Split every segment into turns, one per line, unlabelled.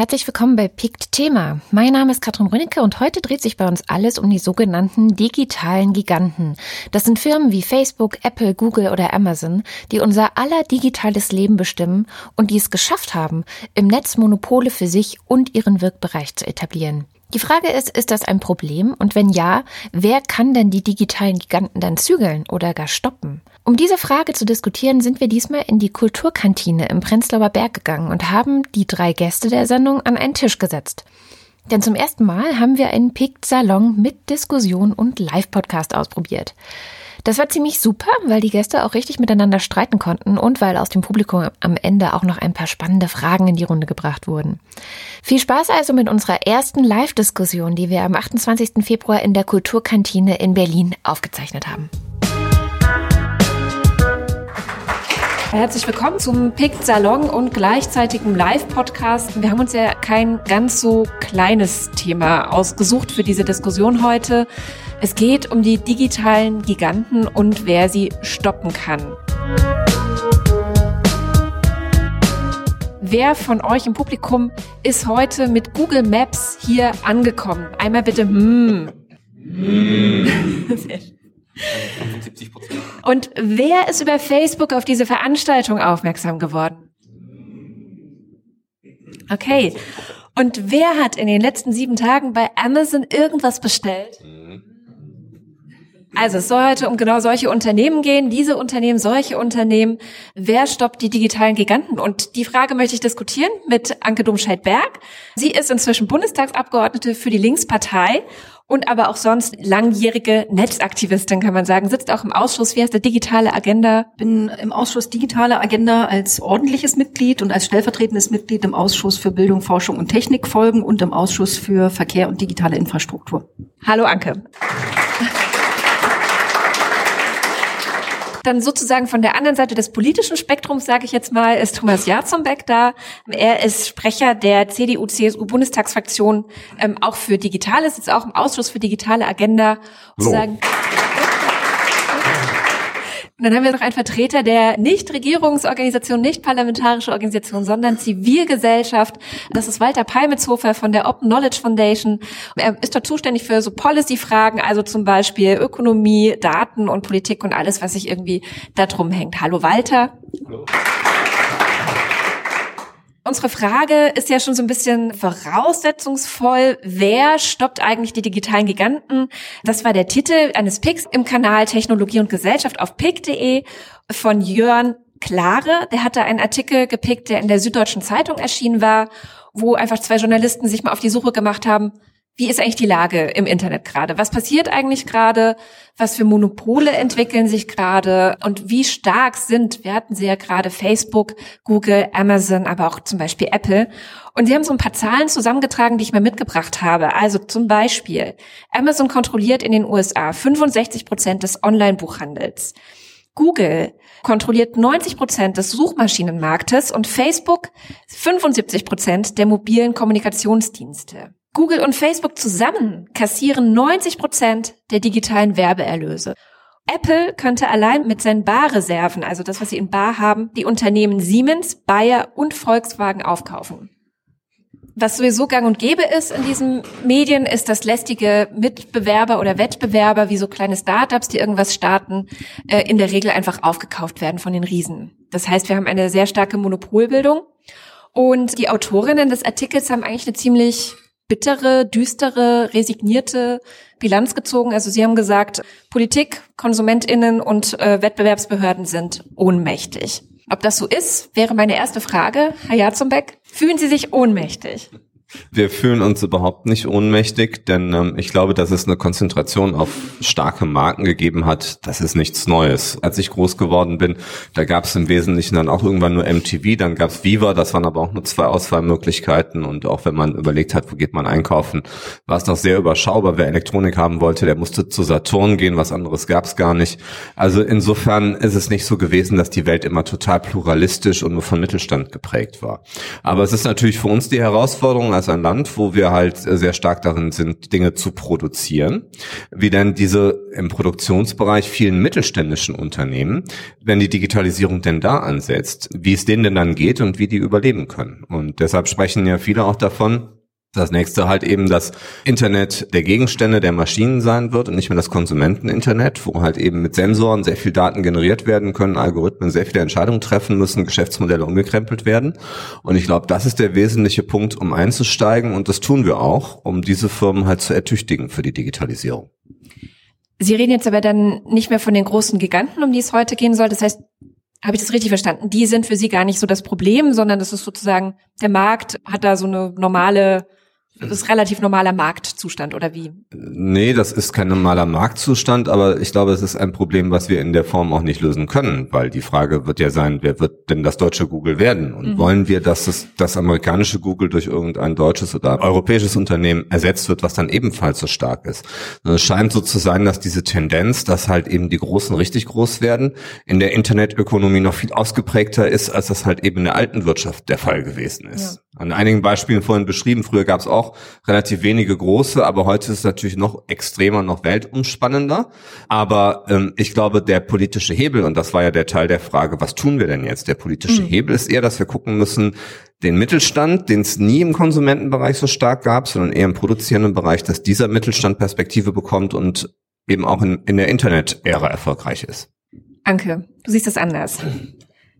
herzlich willkommen bei PICT Thema. Mein Name ist Katrin Rönecke und heute dreht sich bei uns alles um die sogenannten digitalen Giganten. Das sind Firmen wie Facebook, Apple, Google oder Amazon, die unser aller digitales Leben bestimmen und die es geschafft haben, im Netz Monopole für sich und ihren Wirkbereich zu etablieren. Die Frage ist, ist das ein Problem? Und wenn ja, wer kann denn die digitalen Giganten dann zügeln oder gar stoppen? Um diese Frage zu diskutieren, sind wir diesmal in die Kulturkantine im Prenzlauer Berg gegangen und haben die drei Gäste der Sendung an einen Tisch gesetzt. Denn zum ersten Mal haben wir einen Pict-Salon mit Diskussion und Live-Podcast ausprobiert. Das war ziemlich super, weil die Gäste auch richtig miteinander streiten konnten und weil aus dem Publikum am Ende auch noch ein paar spannende Fragen in die Runde gebracht wurden. Viel Spaß also mit unserer ersten Live-Diskussion, die wir am 28. Februar in der Kulturkantine in Berlin aufgezeichnet haben. Herzlich willkommen zum PICT Salon und gleichzeitigem Live-Podcast. Wir haben uns ja kein ganz so kleines Thema ausgesucht für diese Diskussion heute. Es geht um die digitalen Giganten und wer sie stoppen kann. Wer von euch im Publikum ist heute mit Google Maps hier angekommen? Einmal bitte, hm. hm. 75 Prozent. Und wer ist über Facebook auf diese Veranstaltung aufmerksam geworden? Okay. Und wer hat in den letzten sieben Tagen bei Amazon irgendwas bestellt? Also es soll heute um genau solche Unternehmen gehen, diese Unternehmen, solche Unternehmen. Wer stoppt die digitalen Giganten? Und die Frage möchte ich diskutieren mit Anke Domscheit-Berg. Sie ist inzwischen Bundestagsabgeordnete für die Linkspartei und aber auch sonst langjährige Netzaktivistin, kann man sagen, sitzt auch im Ausschuss, wie heißt der, digitale Agenda?
Bin im Ausschuss digitale Agenda als ordentliches Mitglied und als stellvertretendes Mitglied im Ausschuss für Bildung, Forschung und Technik folgen und im Ausschuss für Verkehr und digitale Infrastruktur.
Hallo Anke. Dann sozusagen von der anderen Seite des politischen Spektrums, sage ich jetzt mal, ist Thomas Jarzombeck da. Er ist Sprecher der CDU-CSU-Bundestagsfraktion, ähm, auch für Digitales, ist auch im Ausschuss für digitale Agenda. Sozusagen. Und dann haben wir noch einen Vertreter der Nichtregierungsorganisation, nicht parlamentarische Organisation, sondern Zivilgesellschaft. Das ist Walter Palmitzhofer von der Open Knowledge Foundation. Er ist dort zuständig für so Policy-Fragen, also zum Beispiel Ökonomie, Daten und Politik und alles, was sich irgendwie da drum hängt. Hallo Walter. Hallo. Unsere Frage ist ja schon so ein bisschen voraussetzungsvoll. Wer stoppt eigentlich die digitalen Giganten? Das war der Titel eines Picks im Kanal Technologie und Gesellschaft auf pick.de von Jörn Klare. Der hatte einen Artikel gepickt, der in der Süddeutschen Zeitung erschienen war, wo einfach zwei Journalisten sich mal auf die Suche gemacht haben, wie ist eigentlich die Lage im Internet gerade? Was passiert eigentlich gerade? Was für Monopole entwickeln sich gerade? Und wie stark sind, wir hatten sie ja gerade Facebook, Google, Amazon, aber auch zum Beispiel Apple. Und sie haben so ein paar Zahlen zusammengetragen, die ich mal mitgebracht habe. Also zum Beispiel, Amazon kontrolliert in den USA 65 Prozent des Online-Buchhandels. Google kontrolliert 90 Prozent des Suchmaschinenmarktes und Facebook 75 Prozent der mobilen Kommunikationsdienste. Google und Facebook zusammen kassieren 90 Prozent der digitalen Werbeerlöse. Apple könnte allein mit seinen Barreserven, also das, was sie in Bar haben, die Unternehmen Siemens, Bayer und Volkswagen aufkaufen. Was sowieso gang und gäbe ist in diesen Medien, ist, dass lästige Mitbewerber oder Wettbewerber wie so kleine Startups, die irgendwas starten, äh, in der Regel einfach aufgekauft werden von den Riesen. Das heißt, wir haben eine sehr starke Monopolbildung. Und die Autorinnen des Artikels haben eigentlich eine ziemlich bittere, düstere, resignierte Bilanz gezogen. Also Sie haben gesagt, Politik, Konsumentinnen und äh, Wettbewerbsbehörden sind ohnmächtig. Ob das so ist, wäre meine erste Frage. Herr Jarzumbeck, fühlen Sie sich ohnmächtig?
Wir fühlen uns überhaupt nicht ohnmächtig, denn ähm, ich glaube, dass es eine Konzentration auf starke Marken gegeben hat. Das ist nichts Neues. Als ich groß geworden bin, da gab es im Wesentlichen dann auch irgendwann nur MTV, dann gab es Viva, das waren aber auch nur zwei Auswahlmöglichkeiten. Und auch wenn man überlegt hat, wo geht man einkaufen, war es noch sehr überschaubar. Wer Elektronik haben wollte, der musste zu Saturn gehen, was anderes gab es gar nicht. Also insofern ist es nicht so gewesen, dass die Welt immer total pluralistisch und nur von Mittelstand geprägt war. Aber es ist natürlich für uns die Herausforderung, als ein Land, wo wir halt sehr stark darin sind, Dinge zu produzieren, wie denn diese im Produktionsbereich vielen mittelständischen Unternehmen, wenn die Digitalisierung denn da ansetzt, wie es denen denn dann geht und wie die überleben können. Und deshalb sprechen ja viele auch davon, das nächste halt eben das Internet der Gegenstände, der Maschinen sein wird und nicht mehr das Konsumenteninternet, wo halt eben mit Sensoren sehr viel Daten generiert werden können, Algorithmen sehr viele Entscheidungen treffen müssen, Geschäftsmodelle umgekrempelt werden. Und ich glaube, das ist der wesentliche Punkt, um einzusteigen und das tun wir auch, um diese Firmen halt zu ertüchtigen für die Digitalisierung.
Sie reden jetzt aber dann nicht mehr von den großen Giganten, um die es heute gehen soll. Das heißt, habe ich das richtig verstanden? Die sind für Sie gar nicht so das Problem, sondern das ist sozusagen, der Markt hat da so eine normale das ist relativ normaler Marktzustand oder wie?
Nee, das ist kein normaler Marktzustand, aber ich glaube, es ist ein Problem, was wir in der Form auch nicht lösen können, weil die Frage wird ja sein, wer wird denn das deutsche Google werden? Und mhm. wollen wir, dass das, das amerikanische Google durch irgendein deutsches oder europäisches Unternehmen ersetzt wird, was dann ebenfalls so stark ist? Es scheint so zu sein, dass diese Tendenz, dass halt eben die Großen richtig groß werden, in der Internetökonomie noch viel ausgeprägter ist, als das halt eben in der alten Wirtschaft der Fall gewesen ist. Ja. An einigen Beispielen vorhin beschrieben, früher gab es auch relativ wenige große, aber heute ist es natürlich noch extremer, noch weltumspannender. Aber ähm, ich glaube, der politische Hebel, und das war ja der Teil der Frage, was tun wir denn jetzt? Der politische mhm. Hebel ist eher, dass wir gucken müssen, den Mittelstand, den es nie im Konsumentenbereich so stark gab, sondern eher im produzierenden Bereich, dass dieser Mittelstand Perspektive bekommt und eben auch in, in der Internet-Ära erfolgreich ist.
Anke, du siehst das anders.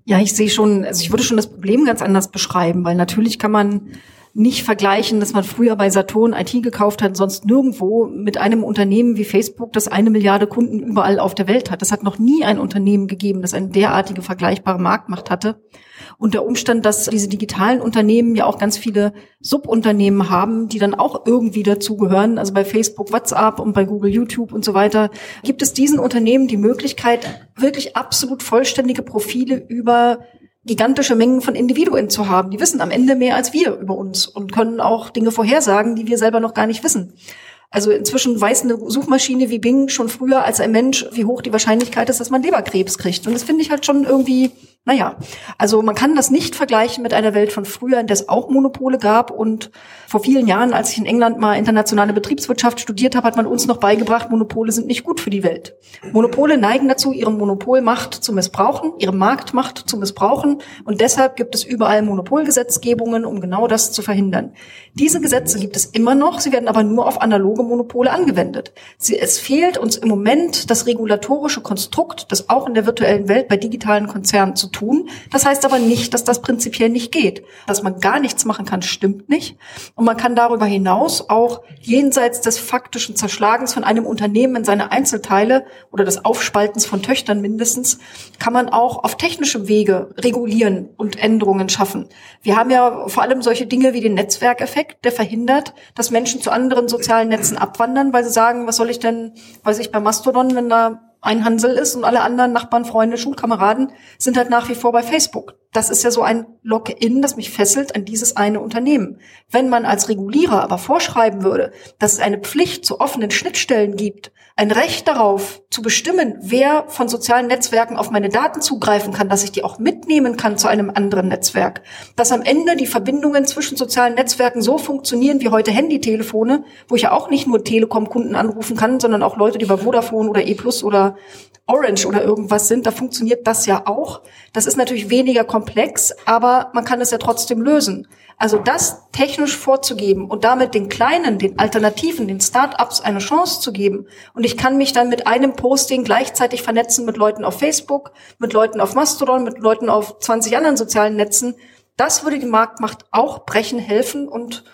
Ja, ich sehe schon, also ich würde schon das Problem ganz anders beschreiben, weil natürlich kann man nicht vergleichen, dass man früher bei Saturn IT gekauft hat, sonst nirgendwo mit einem Unternehmen wie Facebook, das eine Milliarde Kunden überall auf der Welt hat. Das hat noch nie ein Unternehmen gegeben, das eine derartige vergleichbare Marktmacht hatte. Und der Umstand, dass diese digitalen Unternehmen ja auch ganz viele Subunternehmen haben, die dann auch irgendwie dazugehören, also bei Facebook, WhatsApp und bei Google, YouTube und so weiter, gibt es diesen Unternehmen die Möglichkeit, wirklich absolut vollständige Profile über gigantische Mengen von Individuen zu haben. Die wissen am Ende mehr als wir über uns und können auch Dinge vorhersagen, die wir selber noch gar nicht wissen. Also inzwischen weiß eine Suchmaschine wie Bing schon früher als ein Mensch, wie hoch die Wahrscheinlichkeit ist, dass man Leberkrebs kriegt. Und das finde ich halt schon irgendwie naja, also man kann das nicht vergleichen mit einer Welt von früher, in der es auch Monopole gab. Und vor vielen Jahren, als ich in England mal internationale Betriebswirtschaft studiert habe, hat man uns noch beigebracht, Monopole sind nicht gut für die Welt. Monopole neigen dazu, ihre Monopolmacht zu missbrauchen, ihre Marktmacht zu missbrauchen. Und deshalb gibt es überall Monopolgesetzgebungen, um genau das zu verhindern. Diese Gesetze gibt es immer noch, sie werden aber nur auf analoge Monopole angewendet. es fehlt uns im Moment das regulatorische Konstrukt, das auch in der virtuellen Welt bei digitalen Konzernen zu tun. Das heißt aber nicht, dass das prinzipiell nicht geht. Dass man gar nichts machen kann, stimmt nicht. Und man kann darüber hinaus auch jenseits des faktischen Zerschlagens von einem Unternehmen in seine Einzelteile oder des Aufspaltens von Töchtern mindestens, kann man auch auf technischem Wege regulieren und Änderungen schaffen. Wir haben ja vor allem solche Dinge wie den Netzwerkeffekt, der verhindert, dass Menschen zu anderen sozialen Netzen abwandern, weil sie sagen, was soll ich denn, weiß ich, bei Mastodon, wenn da ein Hansel ist und alle anderen Nachbarn, Freunde, Schulkameraden sind halt nach wie vor bei Facebook. Das ist ja so ein Lock-in, das mich fesselt an dieses eine Unternehmen. Wenn man als Regulierer aber vorschreiben würde, dass es eine Pflicht zu offenen Schnittstellen gibt, ein Recht darauf zu bestimmen, wer von sozialen Netzwerken auf meine Daten zugreifen kann, dass ich die auch mitnehmen kann zu einem anderen Netzwerk, dass am Ende die Verbindungen zwischen sozialen Netzwerken so funktionieren wie heute Handytelefone, wo ich ja auch nicht nur Telekom-Kunden anrufen kann, sondern auch Leute, die bei Vodafone oder E Plus oder Orange oder irgendwas sind, da funktioniert das ja auch. Das ist natürlich weniger komplex, aber man kann es ja trotzdem lösen. Also das technisch vorzugeben und damit den Kleinen, den Alternativen, den Start-ups eine Chance zu geben. Und ich kann mich dann mit einem Posting gleichzeitig vernetzen mit Leuten auf Facebook, mit Leuten auf Mastodon, mit Leuten auf 20 anderen sozialen Netzen. Das würde die Marktmacht auch brechen helfen. Und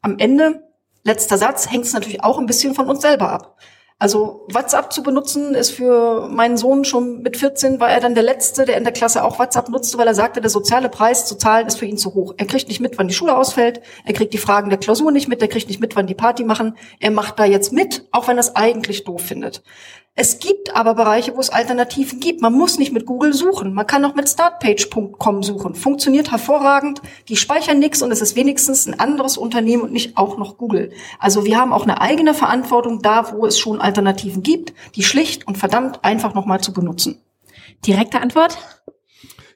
am Ende, letzter Satz, hängt es natürlich auch ein bisschen von uns selber ab. Also WhatsApp zu benutzen ist für meinen Sohn schon mit 14 war er dann der Letzte, der in der Klasse auch WhatsApp nutzte, weil er sagte, der soziale Preis zu zahlen ist für ihn zu hoch. Er kriegt nicht mit, wann die Schule ausfällt, er kriegt die Fragen der Klausur nicht mit, er kriegt nicht mit, wann die Party machen. Er macht da jetzt mit, auch wenn er es eigentlich doof findet. Es gibt aber Bereiche, wo es Alternativen gibt. Man muss nicht mit Google suchen. Man kann auch mit startpage.com suchen. Funktioniert hervorragend. Die speichern nichts und es ist wenigstens ein anderes Unternehmen und nicht auch noch Google. Also wir haben auch eine eigene Verantwortung da, wo es schon Alternativen gibt, die schlicht und verdammt einfach nochmal zu benutzen.
Direkte Antwort?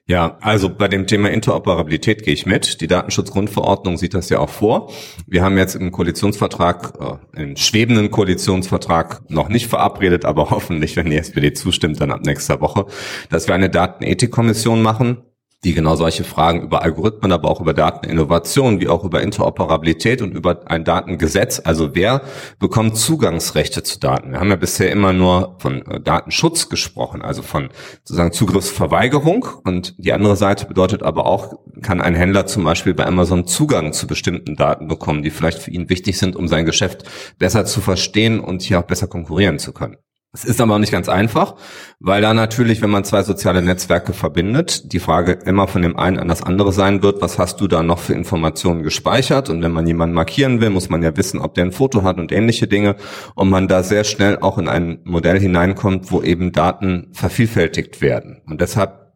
Ja, also bei dem Thema Interoperabilität gehe ich mit. Die Datenschutzgrundverordnung sieht das ja auch vor. Wir haben jetzt im Koalitionsvertrag, äh, im schwebenden Koalitionsvertrag noch nicht verabredet, aber hoffentlich, wenn die SPD zustimmt, dann ab nächster Woche, dass wir eine Datenethikkommission machen die genau solche Fragen über Algorithmen, aber auch über Dateninnovation, wie auch über Interoperabilität und über ein Datengesetz, also wer bekommt Zugangsrechte zu Daten. Wir haben ja bisher immer nur von äh, Datenschutz gesprochen, also von sozusagen Zugriffsverweigerung und die andere Seite bedeutet aber auch, kann ein Händler zum Beispiel bei Amazon Zugang zu bestimmten Daten bekommen, die vielleicht für ihn wichtig sind, um sein Geschäft besser zu verstehen und hier auch besser konkurrieren zu können. Es ist aber auch nicht ganz einfach, weil da natürlich, wenn man zwei soziale Netzwerke verbindet, die Frage immer von dem einen an das andere sein wird, was hast du da noch für Informationen gespeichert? Und wenn man jemanden markieren will, muss man ja wissen, ob der ein Foto hat und ähnliche Dinge. Und man da sehr schnell auch in ein Modell hineinkommt, wo eben Daten vervielfältigt werden. Und deshalb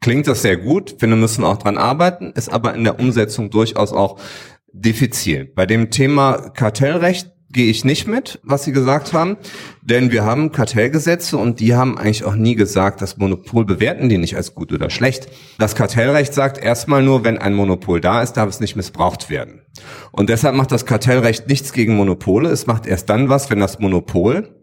klingt das sehr gut, finde, müssen auch dran arbeiten, ist aber in der Umsetzung durchaus auch diffizil. Bei dem Thema Kartellrecht gehe ich nicht mit, was Sie gesagt haben, denn wir haben Kartellgesetze und die haben eigentlich auch nie gesagt, das Monopol bewerten die nicht als gut oder schlecht. Das Kartellrecht sagt erstmal nur, wenn ein Monopol da ist, darf es nicht missbraucht werden. Und deshalb macht das Kartellrecht nichts gegen Monopole. Es macht erst dann was, wenn das Monopol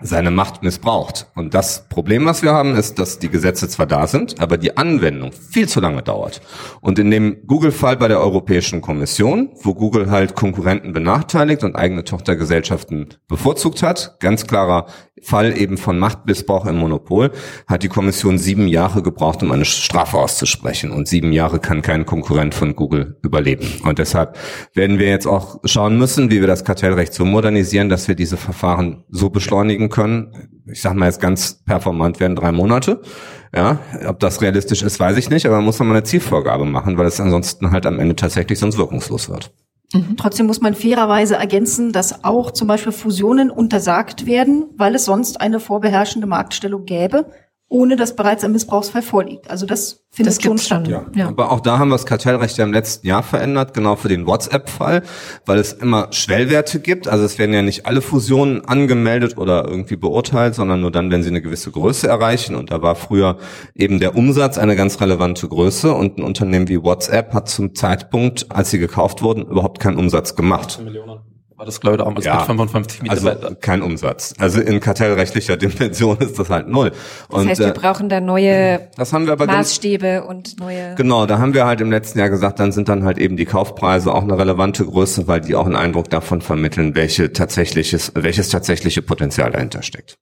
seine Macht missbraucht. Und das Problem, was wir haben, ist, dass die Gesetze zwar da sind, aber die Anwendung viel zu lange dauert. Und in dem Google-Fall bei der Europäischen Kommission, wo Google halt Konkurrenten benachteiligt und eigene Tochtergesellschaften bevorzugt hat, ganz klarer Fall eben von Machtmissbrauch im Monopol, hat die Kommission sieben Jahre gebraucht, um eine Strafe auszusprechen. Und sieben Jahre kann kein Konkurrent von Google überleben. Und deshalb werden wir jetzt auch schauen müssen, wie wir das Kartellrecht so modernisieren, dass wir diese Verfahren so beschleunigen können. Ich sage mal jetzt ganz performant werden drei Monate. Ja, ob das realistisch ist, weiß ich nicht, aber man muss man eine Zielvorgabe machen, weil es ansonsten halt am Ende tatsächlich sonst wirkungslos wird.
Mhm. Trotzdem muss man fairerweise ergänzen, dass auch zum Beispiel Fusionen untersagt werden, weil es sonst eine vorbeherrschende Marktstellung gäbe ohne dass bereits ein Missbrauchsfall vorliegt. Also das findet das schon statt.
Ja. ja. Aber auch da haben wir das Kartellrecht ja im letzten Jahr verändert, genau für den WhatsApp-Fall, weil es immer Schwellwerte gibt. Also es werden ja nicht alle Fusionen angemeldet oder irgendwie beurteilt, sondern nur dann, wenn sie eine gewisse Größe erreichen. Und da war früher eben der Umsatz eine ganz relevante Größe. Und ein Unternehmen wie WhatsApp hat zum Zeitpunkt, als sie gekauft wurden, überhaupt keinen Umsatz gemacht. Millionen
war das, glaube ich, damals
ja, mit 55 Mitarbeitern. Also kein Umsatz. Also in kartellrechtlicher Dimension ist das halt null.
Das und, heißt, wir äh, brauchen da neue das haben wir aber Maßstäbe ganz, und neue...
Genau, da haben wir halt im letzten Jahr gesagt, dann sind dann halt eben die Kaufpreise auch eine relevante Größe, weil die auch einen Eindruck davon vermitteln, welche tatsächliches, welches tatsächliche Potenzial dahinter steckt.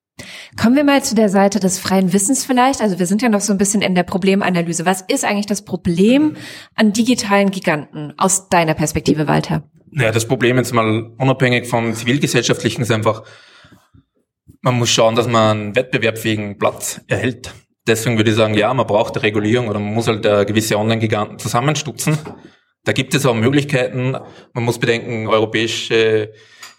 Kommen wir mal zu der Seite des freien Wissens vielleicht. Also wir sind ja noch so ein bisschen in der Problemanalyse. Was ist eigentlich das Problem an digitalen Giganten aus deiner Perspektive, Walter?
Naja, das Problem jetzt mal unabhängig vom zivilgesellschaftlichen ist einfach, man muss schauen, dass man einen wettbewerbsfähigen Platz erhält. Deswegen würde ich sagen, ja, man braucht eine Regulierung oder man muss halt gewisse Online-Giganten zusammenstutzen. Da gibt es auch Möglichkeiten. Man muss bedenken, europäische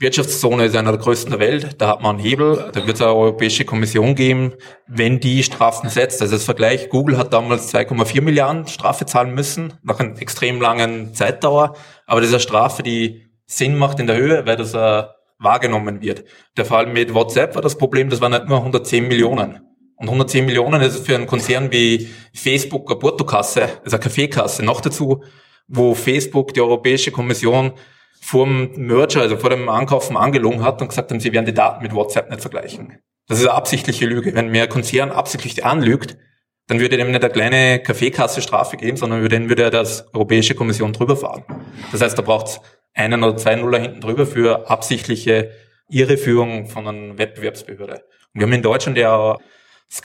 Wirtschaftszone ist einer der größten der Welt. Da hat man einen Hebel. Da wird es eine Europäische Kommission geben, wenn die Strafen setzt. Also als Vergleich, Google hat damals 2,4 Milliarden Strafe zahlen müssen, nach einer extrem langen Zeitdauer. Aber das ist eine Strafe, die Sinn macht in der Höhe, weil das äh, wahrgenommen wird. Der Fall mit WhatsApp war das Problem, das waren nicht nur 110 Millionen. Und 110 Millionen ist für einen Konzern wie Facebook eine Portokasse, also eine Kaffeekasse. Noch dazu, wo Facebook, die Europäische Kommission, vor dem Merger, also vor dem Ankaufen angelogen hat und gesagt haben, sie werden die Daten mit WhatsApp nicht vergleichen. Das ist eine absichtliche Lüge. Wenn mir ein Konzern absichtlich anlügt, dann würde dem nicht eine kleine Kaffeekasse Strafe geben, sondern über den würde er das Europäische Kommission drüber fahren. Das heißt, da braucht es einen oder zwei Nuller hinten drüber für absichtliche Irreführung von einer Wettbewerbsbehörde. Und wir haben in Deutschland ja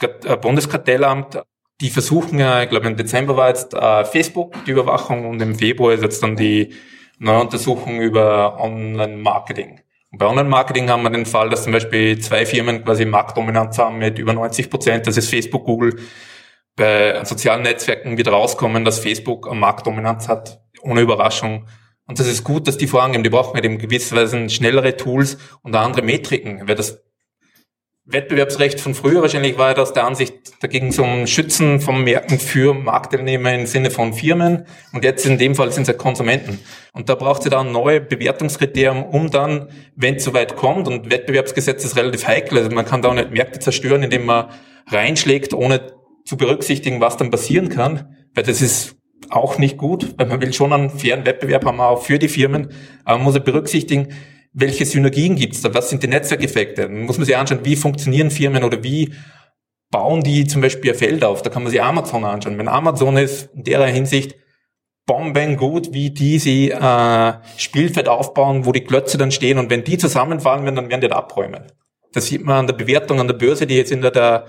äh, Bundeskartellamt, die versuchen ja, ich glaube im Dezember war jetzt äh, Facebook die Überwachung und im Februar ist jetzt dann die neue Untersuchung über Online-Marketing. Bei Online-Marketing haben wir den Fall, dass zum Beispiel zwei Firmen quasi Marktdominanz haben mit über 90 Prozent. Das ist Facebook, Google. Bei sozialen Netzwerken wird rauskommen, dass Facebook Marktdominanz hat, ohne Überraschung. Und das ist gut, dass die vorangehen. Die brauchen halt eben gewisserweise schnellere Tools und andere Metriken, weil das Wettbewerbsrecht von früher wahrscheinlich war das der Ansicht, da ging es um Schützen von Märkten für Marktteilnehmer im Sinne von Firmen. Und jetzt in dem Fall sind es ja Konsumenten. Und da braucht sie dann neue Bewertungskriterien, um dann, wenn es soweit kommt, und Wettbewerbsgesetz ist relativ heikel, also man kann da auch nicht Märkte zerstören, indem man reinschlägt, ohne zu berücksichtigen, was dann passieren kann, weil das ist auch nicht gut, weil man will schon einen fairen Wettbewerb haben, auch für die Firmen, aber man muss berücksichtigen, welche Synergien gibt es da, was sind die Netzwerkeffekte, muss man sich anschauen, wie funktionieren Firmen oder wie bauen die zum Beispiel ein Feld auf, da kann man sich Amazon anschauen. Wenn Amazon ist in der Hinsicht bomben gut, wie die sie äh, Spielfeld aufbauen, wo die Klötze dann stehen und wenn die zusammenfallen werden, dann werden die da abräumen. Das sieht man an der Bewertung an der Börse, die jetzt in der, der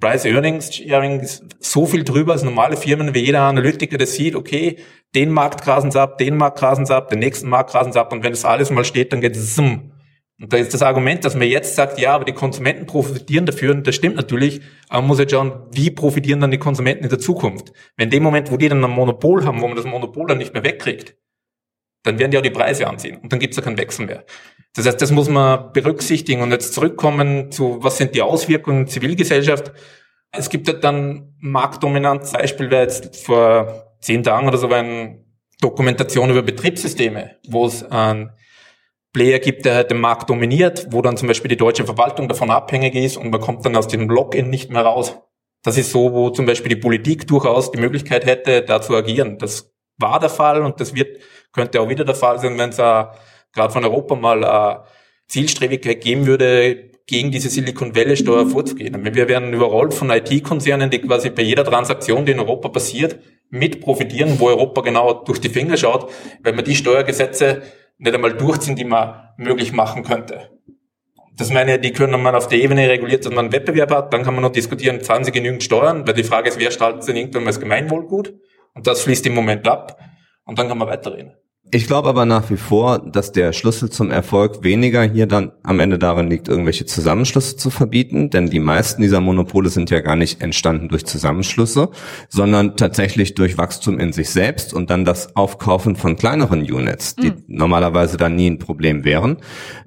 Price Earnings Sharing ist so viel drüber als normale Firmen, wie jeder Analytiker das sieht, okay, den Markt grasen sie ab, den Markt grasen sie ab, den nächsten Markt grasen sie ab und wenn das alles mal steht, dann geht es zum. Und da ist das Argument, dass man jetzt sagt, ja, aber die Konsumenten profitieren dafür, und das stimmt natürlich, aber man muss jetzt schauen, wie profitieren dann die Konsumenten in der Zukunft? Wenn in dem Moment, wo die dann ein Monopol haben, wo man das Monopol dann nicht mehr wegkriegt, dann werden die auch die Preise anziehen und dann gibt es ja keinen Wechsel mehr. Das heißt, das muss man berücksichtigen und jetzt zurückkommen zu, was sind die Auswirkungen Zivilgesellschaft. Es gibt ja dann marktdominant, Beispiel wäre jetzt vor zehn Tagen oder so eine Dokumentation über Betriebssysteme, wo es einen Player gibt, der den Markt dominiert, wo dann zum Beispiel die deutsche Verwaltung davon abhängig ist und man kommt dann aus dem Login nicht mehr raus. Das ist so, wo zum Beispiel die Politik durchaus die Möglichkeit hätte, da zu agieren. Das war der Fall und das wird, könnte auch wieder der Fall sein, wenn es äh, gerade von Europa mal äh, Zielstrebigkeit geben würde, gegen diese Silicon Valley Steuer vorzugehen. Wir werden überrollt von IT-Konzernen, die quasi bei jeder Transaktion, die in Europa passiert, mit profitieren, wo Europa genau durch die Finger schaut, weil man die Steuergesetze nicht einmal durchziehen, die man möglich machen könnte. Das meine, die können man auf der Ebene reguliert, dass man einen Wettbewerb hat, dann kann man noch diskutieren, zahlen sie genügend Steuern, weil die Frage ist, wer staltet denn irgendwann mal das Gemeinwohlgut? Und das fließt im Moment ab. Und dann kann man weiterreden.
Ich glaube aber nach wie vor, dass der Schlüssel zum Erfolg weniger hier dann am Ende darin liegt, irgendwelche Zusammenschlüsse zu verbieten, denn die meisten dieser Monopole sind ja gar nicht entstanden durch Zusammenschlüsse, sondern tatsächlich durch Wachstum in sich selbst und dann das Aufkaufen von kleineren Units, die mhm. normalerweise dann nie ein Problem wären.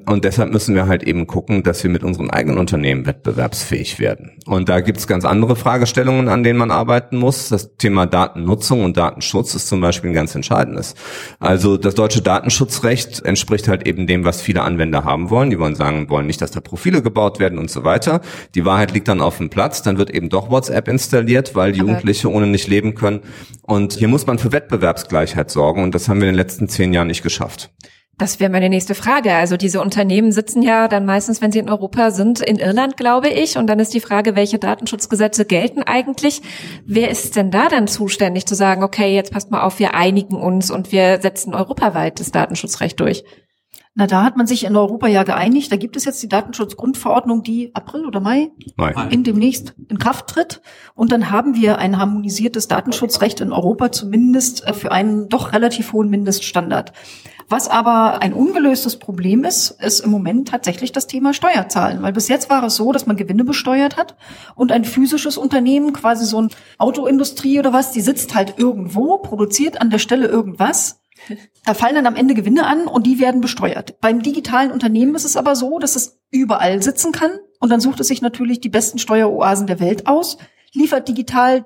Und deshalb müssen wir halt eben gucken, dass wir mit unseren eigenen Unternehmen wettbewerbsfähig werden. Und da gibt's ganz andere Fragestellungen, an denen man arbeiten muss. Das Thema Datennutzung und Datenschutz ist zum Beispiel ein ganz entscheidendes. Also das deutsche Datenschutzrecht entspricht halt eben dem, was viele Anwender haben wollen. Die wollen sagen, wollen nicht, dass da Profile gebaut werden und so weiter. Die Wahrheit liegt dann auf dem Platz. Dann wird eben doch WhatsApp installiert, weil. Jugendliche ohne nicht leben können. Und hier muss man für Wettbewerbsgleichheit sorgen. Und das haben wir in den letzten zehn Jahren nicht geschafft.
Das wäre meine nächste Frage. Also diese Unternehmen sitzen ja dann meistens, wenn sie in Europa sind, in Irland, glaube ich. Und dann ist die Frage, welche Datenschutzgesetze gelten eigentlich? Wer ist denn da dann zuständig zu sagen, okay, jetzt passt mal auf, wir einigen uns und wir setzen europaweit das Datenschutzrecht durch?
Na, da hat man sich in Europa ja geeinigt. Da gibt es jetzt die Datenschutzgrundverordnung, die April oder Mai, Mai. in demnächst in Kraft tritt. Und dann haben wir ein harmonisiertes Datenschutzrecht in Europa, zumindest äh, für einen doch relativ hohen Mindeststandard. Was aber ein ungelöstes Problem ist, ist im Moment tatsächlich das Thema Steuerzahlen. Weil bis jetzt war es so, dass man Gewinne besteuert hat und ein physisches Unternehmen, quasi so ein Autoindustrie oder was, die sitzt halt irgendwo, produziert an der Stelle irgendwas da fallen dann am Ende Gewinne an und die werden besteuert. Beim digitalen Unternehmen ist es aber so, dass es überall sitzen kann und dann sucht es sich natürlich die besten Steueroasen der Welt aus, liefert digital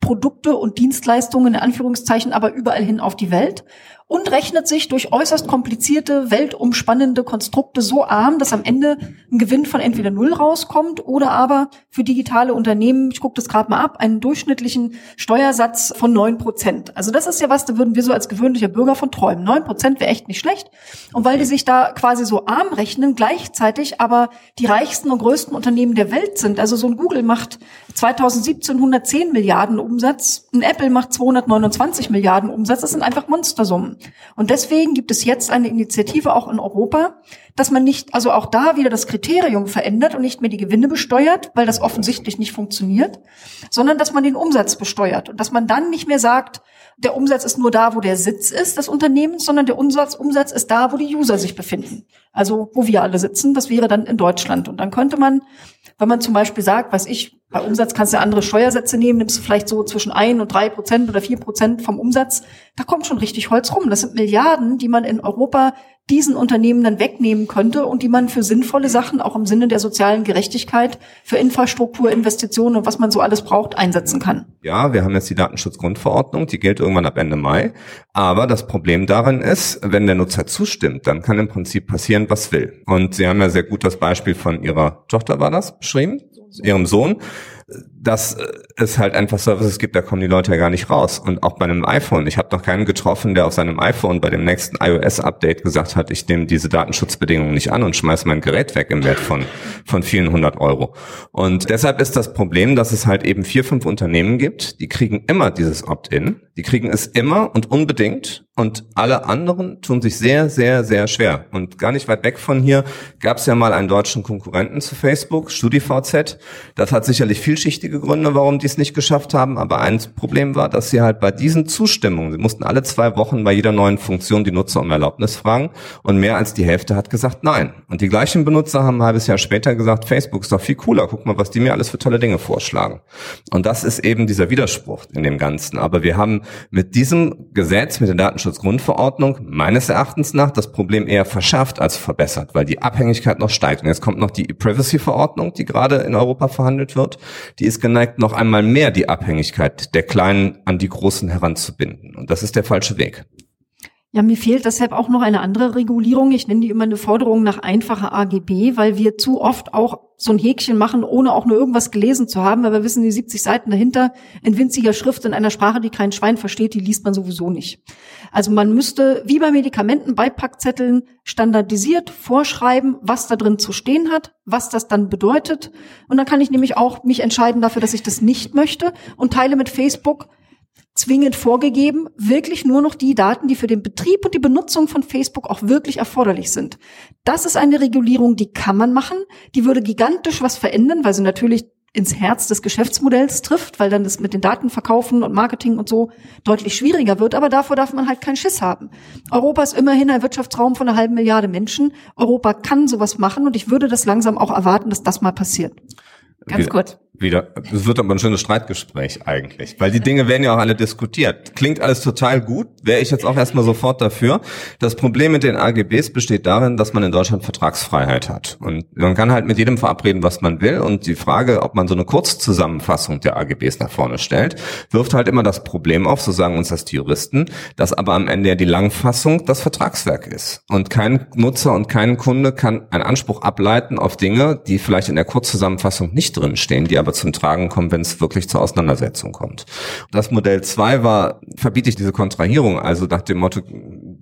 Produkte und Dienstleistungen in Anführungszeichen aber überall hin auf die Welt und rechnet sich durch äußerst komplizierte, weltumspannende Konstrukte so arm, dass am Ende ein Gewinn von entweder null rauskommt oder aber für digitale Unternehmen, ich gucke das gerade mal ab, einen durchschnittlichen Steuersatz von neun Prozent. Also das ist ja was, da würden wir so als gewöhnlicher Bürger von träumen. Neun Prozent wäre echt nicht schlecht. Und weil die sich da quasi so arm rechnen, gleichzeitig aber die reichsten und größten Unternehmen der Welt sind. Also so ein Google macht 2017 110 Milliarden Umsatz, ein Apple macht 229 Milliarden Umsatz. Das sind einfach Monstersummen. Und deswegen gibt es jetzt eine Initiative auch in Europa, dass man nicht, also auch da wieder das Kriterium verändert und nicht mehr die Gewinne besteuert, weil das offensichtlich nicht funktioniert, sondern dass man den Umsatz besteuert und dass man dann nicht mehr sagt, der Umsatz ist nur da, wo der Sitz ist des Unternehmens, sondern der Umsatz, Umsatz ist da, wo die User sich befinden. Also wo wir alle sitzen, das wäre dann in Deutschland. Und dann könnte man, wenn man zum Beispiel sagt, weiß ich, bei Umsatz kannst du andere Steuersätze nehmen, nimmst du vielleicht so zwischen ein und drei Prozent oder vier Prozent vom Umsatz, da kommt schon richtig Holz rum. Das sind Milliarden, die man in Europa diesen Unternehmen dann wegnehmen könnte und die man für sinnvolle Sachen, auch im Sinne der sozialen Gerechtigkeit, für Infrastruktur, Investitionen und was man so alles braucht, einsetzen kann.
Ja, wir haben jetzt die Datenschutzgrundverordnung, die gilt irgendwann ab Ende Mai. Aber das Problem darin ist, wenn der Nutzer zustimmt, dann kann im Prinzip passieren, was will. Und Sie haben ja sehr gut das Beispiel von Ihrer Tochter war das beschrieben, Ihrem Sohn dass es halt einfach Services gibt, da kommen die Leute ja gar nicht raus. Und auch bei einem iPhone. Ich habe noch keinen getroffen, der auf seinem iPhone bei dem nächsten iOS-Update gesagt hat, ich nehme diese Datenschutzbedingungen nicht an und schmeiß mein Gerät weg im Wert von, von vielen hundert Euro. Und deshalb ist das Problem, dass es halt eben vier, fünf Unternehmen gibt, die kriegen immer dieses Opt-in. Die kriegen es immer und unbedingt. Und alle anderen tun sich sehr, sehr, sehr schwer. Und gar nicht weit weg von hier gab es ja mal einen deutschen Konkurrenten zu Facebook, StudiVZ. Das hat sicherlich vielschichtige Gründe, warum die es nicht geschafft haben. Aber ein Problem war, dass sie halt bei diesen Zustimmungen, sie mussten alle zwei Wochen bei jeder neuen Funktion die Nutzer um Erlaubnis fragen. Und mehr als die Hälfte hat gesagt nein. Und die gleichen Benutzer haben ein halbes Jahr später gesagt, Facebook ist doch viel cooler. Guck mal, was die mir alles für tolle Dinge vorschlagen. Und das ist eben dieser Widerspruch in dem Ganzen. Aber wir haben mit diesem Gesetz, mit der Datenschutzgrundverordnung, meines Erachtens nach das Problem eher verschärft als verbessert, weil die Abhängigkeit noch steigt. Und jetzt kommt noch die E-Privacy-Verordnung, die gerade in Europa verhandelt wird. Die ist geneigt, noch einmal mehr die Abhängigkeit der Kleinen an die Großen heranzubinden. Und das ist der falsche Weg.
Ja, mir fehlt deshalb auch noch eine andere Regulierung. Ich nenne die immer eine Forderung nach einfacher AGB, weil wir zu oft auch so ein Häkchen machen, ohne auch nur irgendwas gelesen zu haben, weil wir wissen, die 70 Seiten dahinter in winziger Schrift in einer Sprache, die kein Schwein versteht, die liest man sowieso nicht. Also man müsste, wie bei Medikamenten, Beipackzetteln standardisiert vorschreiben, was da drin zu stehen hat, was das dann bedeutet. Und dann kann ich nämlich auch mich entscheiden dafür, dass ich das nicht möchte und teile mit Facebook zwingend vorgegeben, wirklich nur noch die Daten, die für den Betrieb und die Benutzung von Facebook auch wirklich erforderlich sind. Das ist eine Regulierung, die kann man machen, die würde gigantisch was verändern, weil sie natürlich ins Herz des Geschäftsmodells trifft, weil dann das mit den Daten verkaufen und Marketing und so deutlich schwieriger wird. Aber davor darf man halt keinen Schiss haben. Europa ist immerhin ein Wirtschaftsraum von einer halben Milliarde Menschen. Europa kann sowas machen und ich würde das langsam auch erwarten, dass das mal passiert.
Ganz kurz
wieder, es wird aber ein schönes Streitgespräch eigentlich, weil die Dinge werden ja auch alle diskutiert. Klingt alles total gut, wäre ich jetzt auch erstmal sofort dafür. Das Problem mit den AGBs besteht darin, dass man in Deutschland Vertragsfreiheit hat. Und man kann halt mit jedem verabreden, was man will. Und die Frage, ob man so eine Kurzzusammenfassung der AGBs nach vorne stellt, wirft halt immer das Problem auf, so sagen uns das die Juristen, dass aber am Ende ja die Langfassung das Vertragswerk ist. Und kein Nutzer und kein Kunde kann einen Anspruch ableiten auf Dinge, die vielleicht in der Kurzzusammenfassung nicht drinstehen, die aber aber zum Tragen kommen, wenn es wirklich zur Auseinandersetzung kommt. Das Modell 2 war, verbiete ich diese Kontrahierung, also nach dem Motto,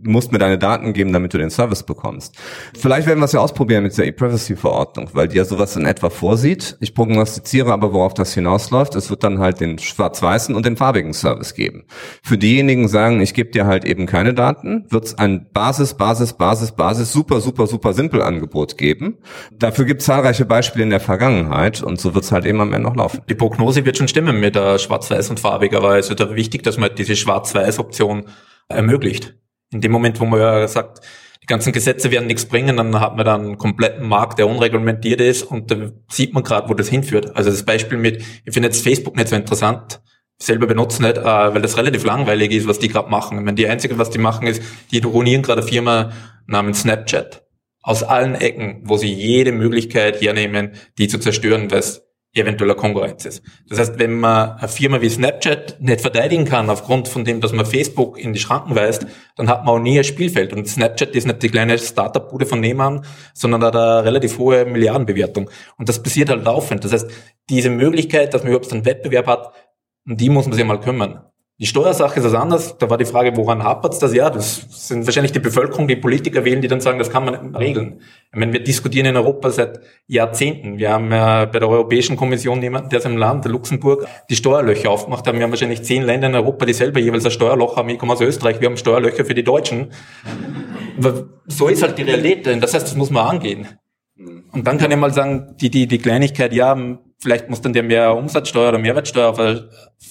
du musst mir deine Daten geben, damit du den Service bekommst. Vielleicht werden wir es ja ausprobieren mit der E-Privacy-Verordnung, weil die ja sowas in etwa vorsieht. Ich prognostiziere aber, worauf das hinausläuft. Es wird dann halt den schwarz-weißen und den farbigen Service geben. Für diejenigen sagen, ich gebe dir halt eben keine Daten, wird es ein Basis, Basis, Basis, Basis, super, super, super simpel Angebot geben. Dafür gibt es zahlreiche Beispiele in der Vergangenheit und so wird es halt eben am Ende noch laufen.
Die Prognose wird schon stimmen mit der Schwarz-Weiß und Farbig, aber es wird wichtig, dass man diese Schwarz-Weiß-Option ermöglicht. In dem Moment, wo man ja sagt, die ganzen Gesetze werden nichts bringen, dann hat man dann einen kompletten Markt, der unreglementiert ist und da sieht man gerade, wo das hinführt. Also das Beispiel mit, ich finde jetzt Facebook nicht so interessant, selber benutzen nicht, äh, weil das relativ langweilig ist, was die gerade machen. Ich meine, die Einzige, was die machen, ist, die ruinieren gerade eine Firma namens Snapchat. Aus allen Ecken, wo sie jede Möglichkeit hernehmen, die zu zerstören, weil eventueller Konkurrenz ist. Das heißt, wenn man eine Firma wie Snapchat nicht verteidigen kann aufgrund von dem, dass man Facebook in die Schranken weist, dann hat man auch nie ein Spielfeld. Und Snapchat ist nicht die kleine Startup-Bude von nebenan, sondern hat eine relativ hohe Milliardenbewertung. Und das passiert halt laufend. Das heißt, diese Möglichkeit, dass man überhaupt einen Wettbewerb hat, um die muss man sich mal kümmern. Die Steuersache ist was anderes. Da war die Frage, woran hapert's das? Ja, das sind wahrscheinlich die Bevölkerung, die Politiker wählen, die dann sagen, das kann man regeln. Ich meine, wir diskutieren in Europa seit Jahrzehnten. Wir haben ja bei der Europäischen Kommission jemanden, der aus einem Land, Luxemburg, die Steuerlöcher aufgemacht haben. Wir haben wahrscheinlich zehn Länder in Europa, die selber jeweils ein Steuerloch haben. Ich komme aus Österreich, wir haben Steuerlöcher für die Deutschen. Aber so ist halt die Realität. Das heißt, das muss man angehen. Und dann kann ich mal sagen, die, die, die Kleinigkeit, ja, vielleicht muss dann der mehr Umsatzsteuer oder Mehrwertsteuer auf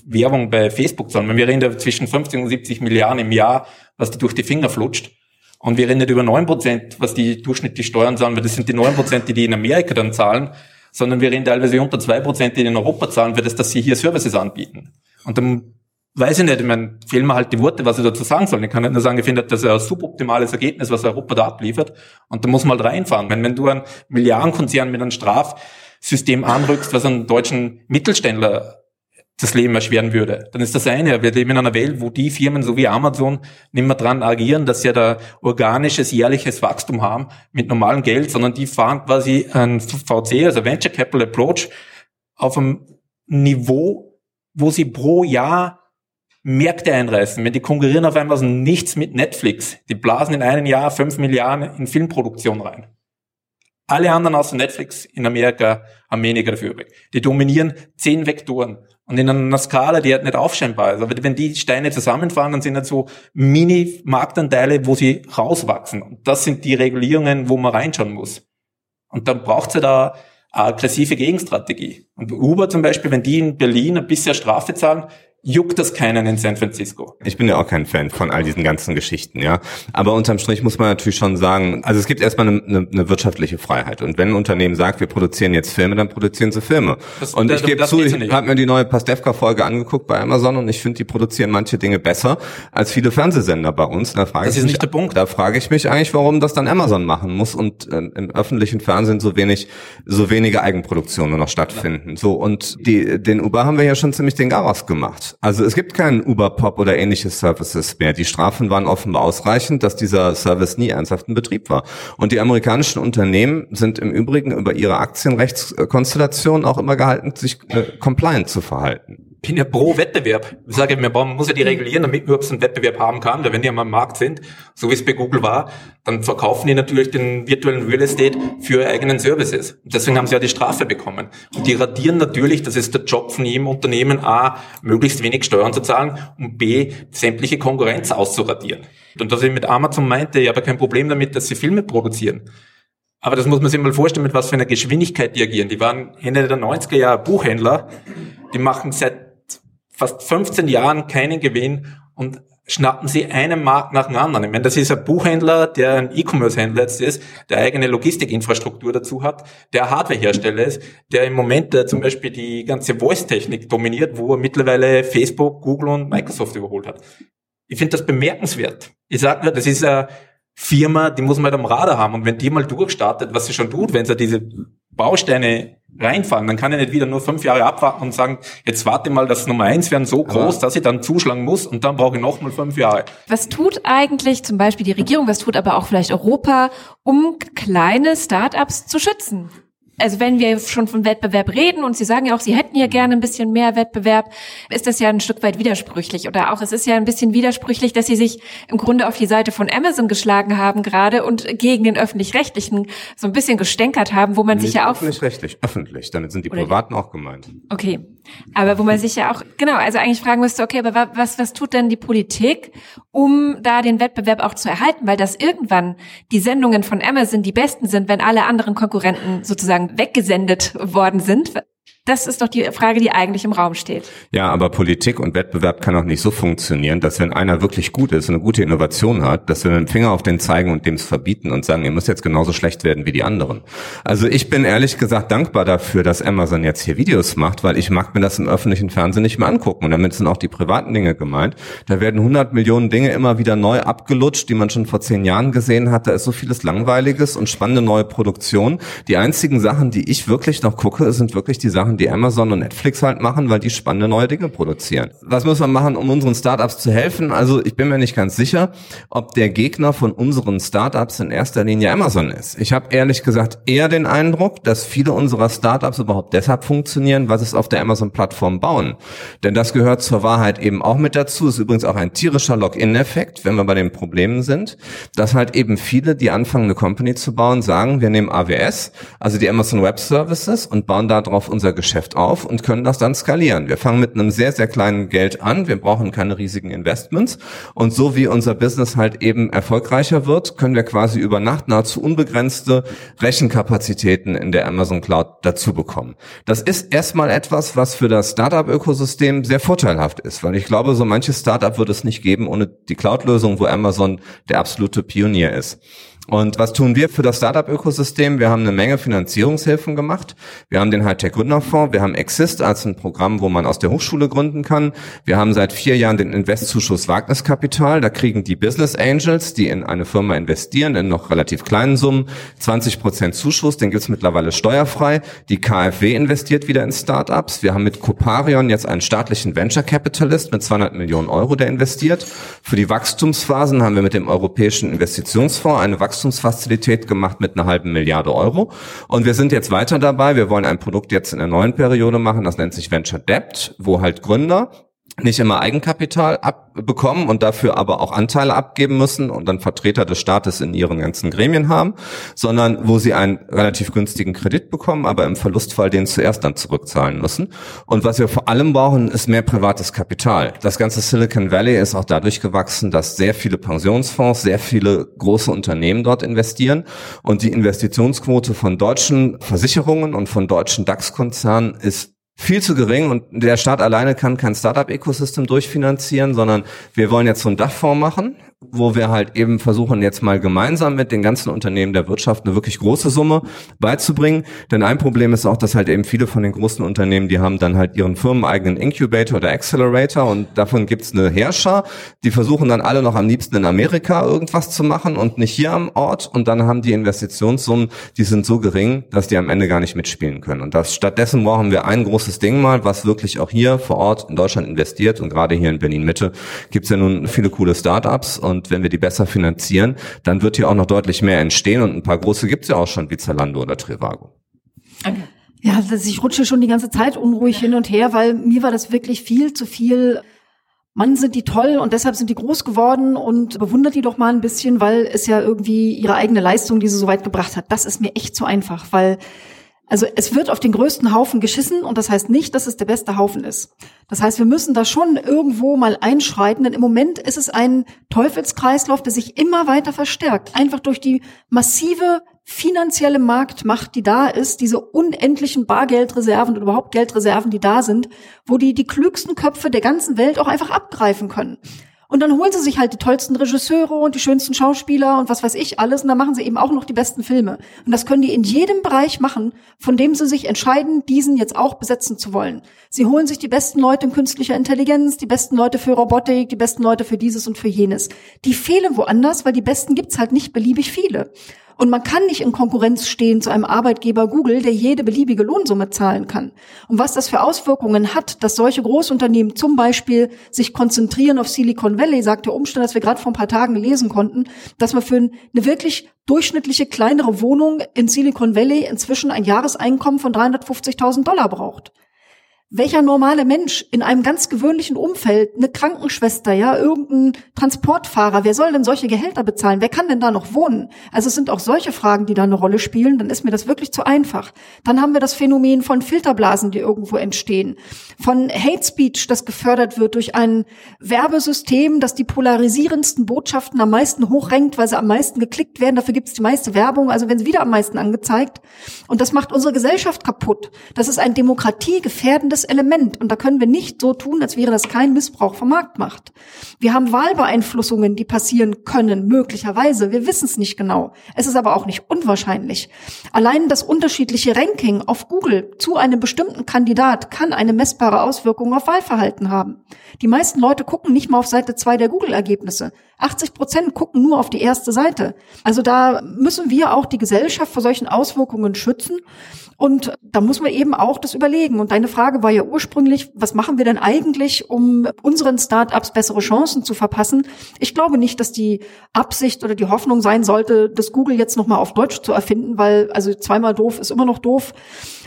Werbung bei Facebook zahlen. Wir reden da zwischen 50 und 70 Milliarden im Jahr, was die durch die Finger flutscht. Und wir reden nicht über 9 Prozent, was die durchschnittlich Steuern zahlen, weil das sind die 9 Prozent, die die in Amerika dann zahlen, sondern wir reden teilweise unter 2 Prozent, die in Europa zahlen, für das, dass sie hier Services anbieten. Und dann weiß ich nicht, ich meine, fehlen mir halt die Worte, was ich dazu sagen soll. Ich kann nicht nur sagen, ich finde, das ist ein suboptimales Ergebnis, was Europa da abliefert. Und da muss man halt reinfahren. Wenn, wenn du einen Milliardenkonzern mit einem Strafsystem anrückst, was einen deutschen Mittelständler das Leben erschweren würde, dann ist das eine. Wir leben in einer Welt, wo die Firmen, so wie Amazon, nicht mehr dran agieren, dass sie da organisches, jährliches Wachstum haben mit normalem Geld, sondern die fahren quasi ein VC, also Venture Capital Approach, auf einem Niveau, wo sie pro Jahr Märkte einreißen. Wenn die konkurrieren auf einmal nichts mit Netflix. Die blasen in einem Jahr fünf Milliarden in Filmproduktion rein. Alle anderen außer Netflix in Amerika haben weniger dafür übrig. Die dominieren zehn Vektoren. Und in einer Skala, die halt nicht aufscheinbar ist. Aber wenn die Steine zusammenfahren, dann sind das so Mini-Marktanteile, wo sie rauswachsen. Und das sind die Regulierungen, wo man reinschauen muss. Und dann braucht es ja da eine aggressive Gegenstrategie. Und Uber zum Beispiel, wenn die in Berlin ein bisschen Strafe zahlen, juckt das keinen in San Francisco.
Ich bin ja auch kein Fan von all diesen ganzen Geschichten, ja. Aber unterm Strich muss man natürlich schon sagen, also es gibt erstmal eine, eine, eine wirtschaftliche Freiheit. Und wenn ein Unternehmen sagt, wir produzieren jetzt Filme, dann produzieren sie Filme. Das, und ich gebe zu, ich habe mir die neue Pastewka-Folge angeguckt bei Amazon und ich finde, die produzieren manche Dinge besser als viele Fernsehsender bei uns. Da frage das ich ist mich, nicht der Punkt. Da frage ich mich eigentlich, warum das dann Amazon machen muss und äh, im öffentlichen Fernsehen so wenig, so wenige Eigenproduktionen noch stattfinden. Ja. So und die, den Uber haben wir ja schon ziemlich den Garaus gemacht. Also es gibt keinen Uber-Pop oder ähnliche Services mehr. Die Strafen waren offenbar ausreichend, dass dieser Service nie ernsthaft in Betrieb war. Und die amerikanischen Unternehmen sind im Übrigen über ihre Aktienrechtskonstellation auch immer gehalten, sich äh, compliant zu verhalten
bin ja pro Wettbewerb. Ich sage, man muss ja die regulieren, damit man überhaupt einen Wettbewerb haben kann. Weil wenn die am Markt sind, so wie es bei Google war, dann verkaufen die natürlich den virtuellen Real Estate für ihre eigenen Services. Und deswegen haben sie ja die Strafe bekommen. Und die radieren natürlich, das ist der Job von jedem Unternehmen, A, möglichst wenig Steuern zu zahlen und B, sämtliche Konkurrenz auszuradieren. Und dass ich mit Amazon meinte, ich habe kein Problem damit, dass sie Filme produzieren. Aber das muss man sich mal vorstellen, mit was für einer Geschwindigkeit die agieren. Die waren Ende der 90er Jahre Buchhändler. Die machen seit fast 15 Jahren keinen Gewinn und schnappen sie einen Markt nach dem anderen. Ich meine, das ist ein Buchhändler, der ein E-Commerce-Händler jetzt ist, der eigene Logistikinfrastruktur dazu hat, der Hardwarehersteller ist, der im Moment äh, zum Beispiel die ganze Voice-Technik dominiert, wo er mittlerweile Facebook, Google und Microsoft überholt hat. Ich finde das bemerkenswert. Ich sage nur, das ist eine Firma, die muss man halt am Radar haben. Und wenn die mal durchstartet, was sie schon tut, wenn sie diese Bausteine reinfallen. Dann kann ich nicht wieder nur fünf Jahre abwarten und sagen, jetzt warte mal, das Nummer eins werden so groß, dass ich dann zuschlagen muss und dann brauche ich noch mal fünf Jahre.
Was tut eigentlich zum Beispiel die Regierung, was tut aber auch vielleicht Europa, um kleine Startups zu schützen? Also wenn wir schon von Wettbewerb reden und Sie sagen ja auch, Sie hätten ja gerne ein bisschen mehr Wettbewerb, ist das ja ein Stück weit widersprüchlich. Oder auch es ist ja ein bisschen widersprüchlich, dass Sie sich im Grunde auf die Seite von Amazon geschlagen haben gerade und gegen den öffentlich-rechtlichen so ein bisschen gestänkert haben, wo man Nicht sich ja auch...
Öffentlich-rechtlich, öffentlich, damit sind die Privaten auch gemeint.
Okay, aber wo man sich ja auch, genau, also eigentlich fragen müsste, okay, aber was, was tut denn die Politik, um da den Wettbewerb auch zu erhalten? Weil das irgendwann die Sendungen von Amazon die besten sind, wenn alle anderen Konkurrenten sozusagen weggesendet worden sind. Das ist doch die Frage, die eigentlich im Raum steht.
Ja, aber Politik und Wettbewerb kann auch nicht so funktionieren, dass wenn einer wirklich gut ist und eine gute Innovation hat, dass wir mit dem Finger auf den zeigen und dem es verbieten und sagen, ihr müsst jetzt genauso schlecht werden wie die anderen. Also ich bin ehrlich gesagt dankbar dafür, dass Amazon jetzt hier Videos macht, weil ich mag mir das im öffentlichen Fernsehen nicht mehr angucken. Und damit sind auch die privaten Dinge gemeint. Da werden 100 Millionen Dinge immer wieder neu abgelutscht, die man schon vor zehn Jahren gesehen hat. Da ist so vieles Langweiliges und spannende neue Produktion. Die einzigen Sachen, die ich wirklich noch gucke, sind wirklich die Sachen, die Amazon und Netflix halt machen, weil die spannende neue Dinge produzieren. Was müssen wir machen, um unseren Startups zu helfen? Also ich bin mir nicht ganz sicher, ob der Gegner von unseren Startups in erster Linie Amazon ist. Ich habe ehrlich gesagt eher den Eindruck, dass viele unserer Startups überhaupt deshalb funktionieren, weil sie es auf der Amazon-Plattform bauen. Denn das gehört zur Wahrheit eben auch mit dazu. Ist übrigens auch ein tierischer Login-Effekt, wenn wir bei den Problemen sind, dass halt eben viele, die anfangen, eine Company zu bauen, sagen, wir nehmen AWS, also die Amazon Web Services und bauen darauf unser Geschäft auf und können das dann skalieren. Wir fangen mit einem sehr, sehr kleinen Geld an. Wir brauchen keine riesigen Investments. Und so wie unser Business halt eben erfolgreicher wird, können wir quasi über Nacht nahezu unbegrenzte Rechenkapazitäten in der Amazon Cloud dazu bekommen. Das ist erstmal etwas, was für das Startup-Ökosystem sehr vorteilhaft ist, weil ich glaube, so manches Startup wird es nicht geben ohne die Cloud-Lösung, wo Amazon der absolute Pionier ist. Und was tun wir für das Startup-Ökosystem? Wir haben eine Menge Finanzierungshilfen gemacht. Wir haben den Hightech Gründerfonds. Wir haben Exist als ein Programm, wo man aus der Hochschule gründen kann. Wir haben seit vier Jahren den Investzuschuss Wagniskapital. Da kriegen die Business Angels, die in eine Firma investieren, in noch relativ kleinen Summen, 20 Prozent Zuschuss. Den gibt's mittlerweile steuerfrei. Die KfW investiert wieder in Startups. Wir haben mit Coparion jetzt einen staatlichen Venture Capitalist mit 200 Millionen Euro, der investiert. Für die Wachstumsphasen haben wir mit dem Europäischen Investitionsfonds eine Wachstumsfonds Wachstumsfazilität gemacht mit einer halben Milliarde Euro. Und wir sind jetzt weiter dabei. Wir wollen ein Produkt jetzt in der neuen Periode machen. Das nennt sich Venture Debt, wo halt Gründer nicht immer Eigenkapital abbekommen und dafür aber auch Anteile abgeben müssen und dann Vertreter des Staates in ihren ganzen Gremien haben, sondern wo sie einen relativ günstigen Kredit bekommen, aber im Verlustfall den zuerst dann zurückzahlen müssen. Und was wir vor allem brauchen, ist mehr privates Kapital. Das ganze Silicon Valley ist auch dadurch gewachsen, dass sehr viele Pensionsfonds, sehr viele große Unternehmen dort investieren und die Investitionsquote von deutschen Versicherungen und von deutschen DAX-Konzernen ist viel zu gering und der Staat alleine kann kein Startup-Ökosystem durchfinanzieren, sondern wir wollen jetzt so einen Dachfonds machen, wo wir halt eben versuchen, jetzt mal gemeinsam mit den ganzen Unternehmen der Wirtschaft eine wirklich große Summe beizubringen. Denn ein Problem ist auch, dass halt eben viele von den großen Unternehmen, die haben dann halt ihren firmeneigenen Incubator oder Accelerator und davon gibt's eine Herrscher, die versuchen dann alle noch am liebsten in Amerika irgendwas zu machen und nicht hier am Ort und dann haben die Investitionssummen, die sind so gering, dass die am Ende gar nicht mitspielen können. Und das, stattdessen brauchen wir ein großes Ding mal, was wirklich auch hier vor Ort in Deutschland investiert und gerade hier in Berlin Mitte gibt's ja nun viele coole Startups und wenn wir die besser finanzieren, dann wird hier auch noch deutlich mehr entstehen und ein paar große gibt's ja auch schon wie Zalando oder Trivago.
Okay. Ja, ich rutsche schon die ganze Zeit unruhig hin und her, weil mir war das wirklich viel zu viel. Mann, sind die toll und deshalb sind die groß geworden und bewundert die doch mal ein bisschen, weil es ja irgendwie ihre eigene Leistung, die sie so weit gebracht hat. Das ist mir echt zu einfach, weil also es wird auf den größten Haufen geschissen und das heißt nicht, dass es der beste Haufen ist. Das heißt, wir müssen da schon irgendwo mal einschreiten, denn im Moment ist es ein Teufelskreislauf, der sich immer weiter verstärkt. Einfach durch die massive finanzielle Marktmacht, die da ist, diese unendlichen Bargeldreserven und überhaupt Geldreserven, die da sind, wo die die klügsten Köpfe der ganzen Welt auch einfach abgreifen können. Und dann holen sie sich halt die tollsten Regisseure und die schönsten Schauspieler und was weiß ich alles. Und dann machen sie eben auch noch die besten Filme. Und das können die in jedem Bereich machen, von dem sie sich entscheiden, diesen jetzt auch besetzen zu wollen. Sie holen sich die besten Leute in künstlicher Intelligenz, die besten Leute für Robotik, die besten Leute für dieses und für jenes. Die fehlen woanders, weil die besten gibt's halt nicht beliebig viele. Und man kann nicht in Konkurrenz stehen zu einem Arbeitgeber Google, der jede beliebige Lohnsumme zahlen kann. Und was das für Auswirkungen hat, dass solche Großunternehmen zum Beispiel sich konzentrieren auf Silicon Valley, sagt der Umstand, dass wir gerade vor ein paar Tagen lesen konnten, dass man für eine wirklich durchschnittliche kleinere Wohnung in Silicon Valley inzwischen ein Jahreseinkommen von 350.000 Dollar braucht welcher normale Mensch in einem ganz gewöhnlichen Umfeld, eine Krankenschwester, ja, irgendein Transportfahrer, wer soll denn solche Gehälter bezahlen? Wer kann denn da noch wohnen? Also es sind auch solche Fragen, die da eine Rolle spielen, dann ist mir das wirklich zu einfach. Dann haben wir das Phänomen von Filterblasen, die irgendwo entstehen, von Hate Speech, das gefördert wird durch ein Werbesystem, das die polarisierendsten Botschaften am meisten hochrenkt, weil sie am meisten geklickt werden, dafür gibt es die meiste Werbung, also wenn sie wieder am meisten angezeigt. Und das macht unsere Gesellschaft kaputt. Das ist ein demokratiegefährdendes Element. Und da können wir nicht so tun, als wäre das kein Missbrauch vom Marktmacht. Wir haben Wahlbeeinflussungen, die passieren können, möglicherweise. Wir wissen es nicht genau. Es ist aber auch nicht unwahrscheinlich. Allein das unterschiedliche Ranking auf Google zu einem bestimmten Kandidat kann eine messbare Auswirkung auf Wahlverhalten haben. Die meisten Leute gucken nicht mal auf Seite 2 der Google-Ergebnisse. 80 Prozent gucken nur auf die erste Seite. Also da müssen wir auch die Gesellschaft vor solchen Auswirkungen schützen. Und da muss man eben auch das überlegen. Und deine Frage war ja ursprünglich, was machen wir denn eigentlich, um unseren Startups bessere Chancen zu verpassen? Ich glaube nicht, dass die Absicht oder die Hoffnung sein sollte, das Google jetzt nochmal auf Deutsch zu erfinden, weil also zweimal doof ist immer noch doof.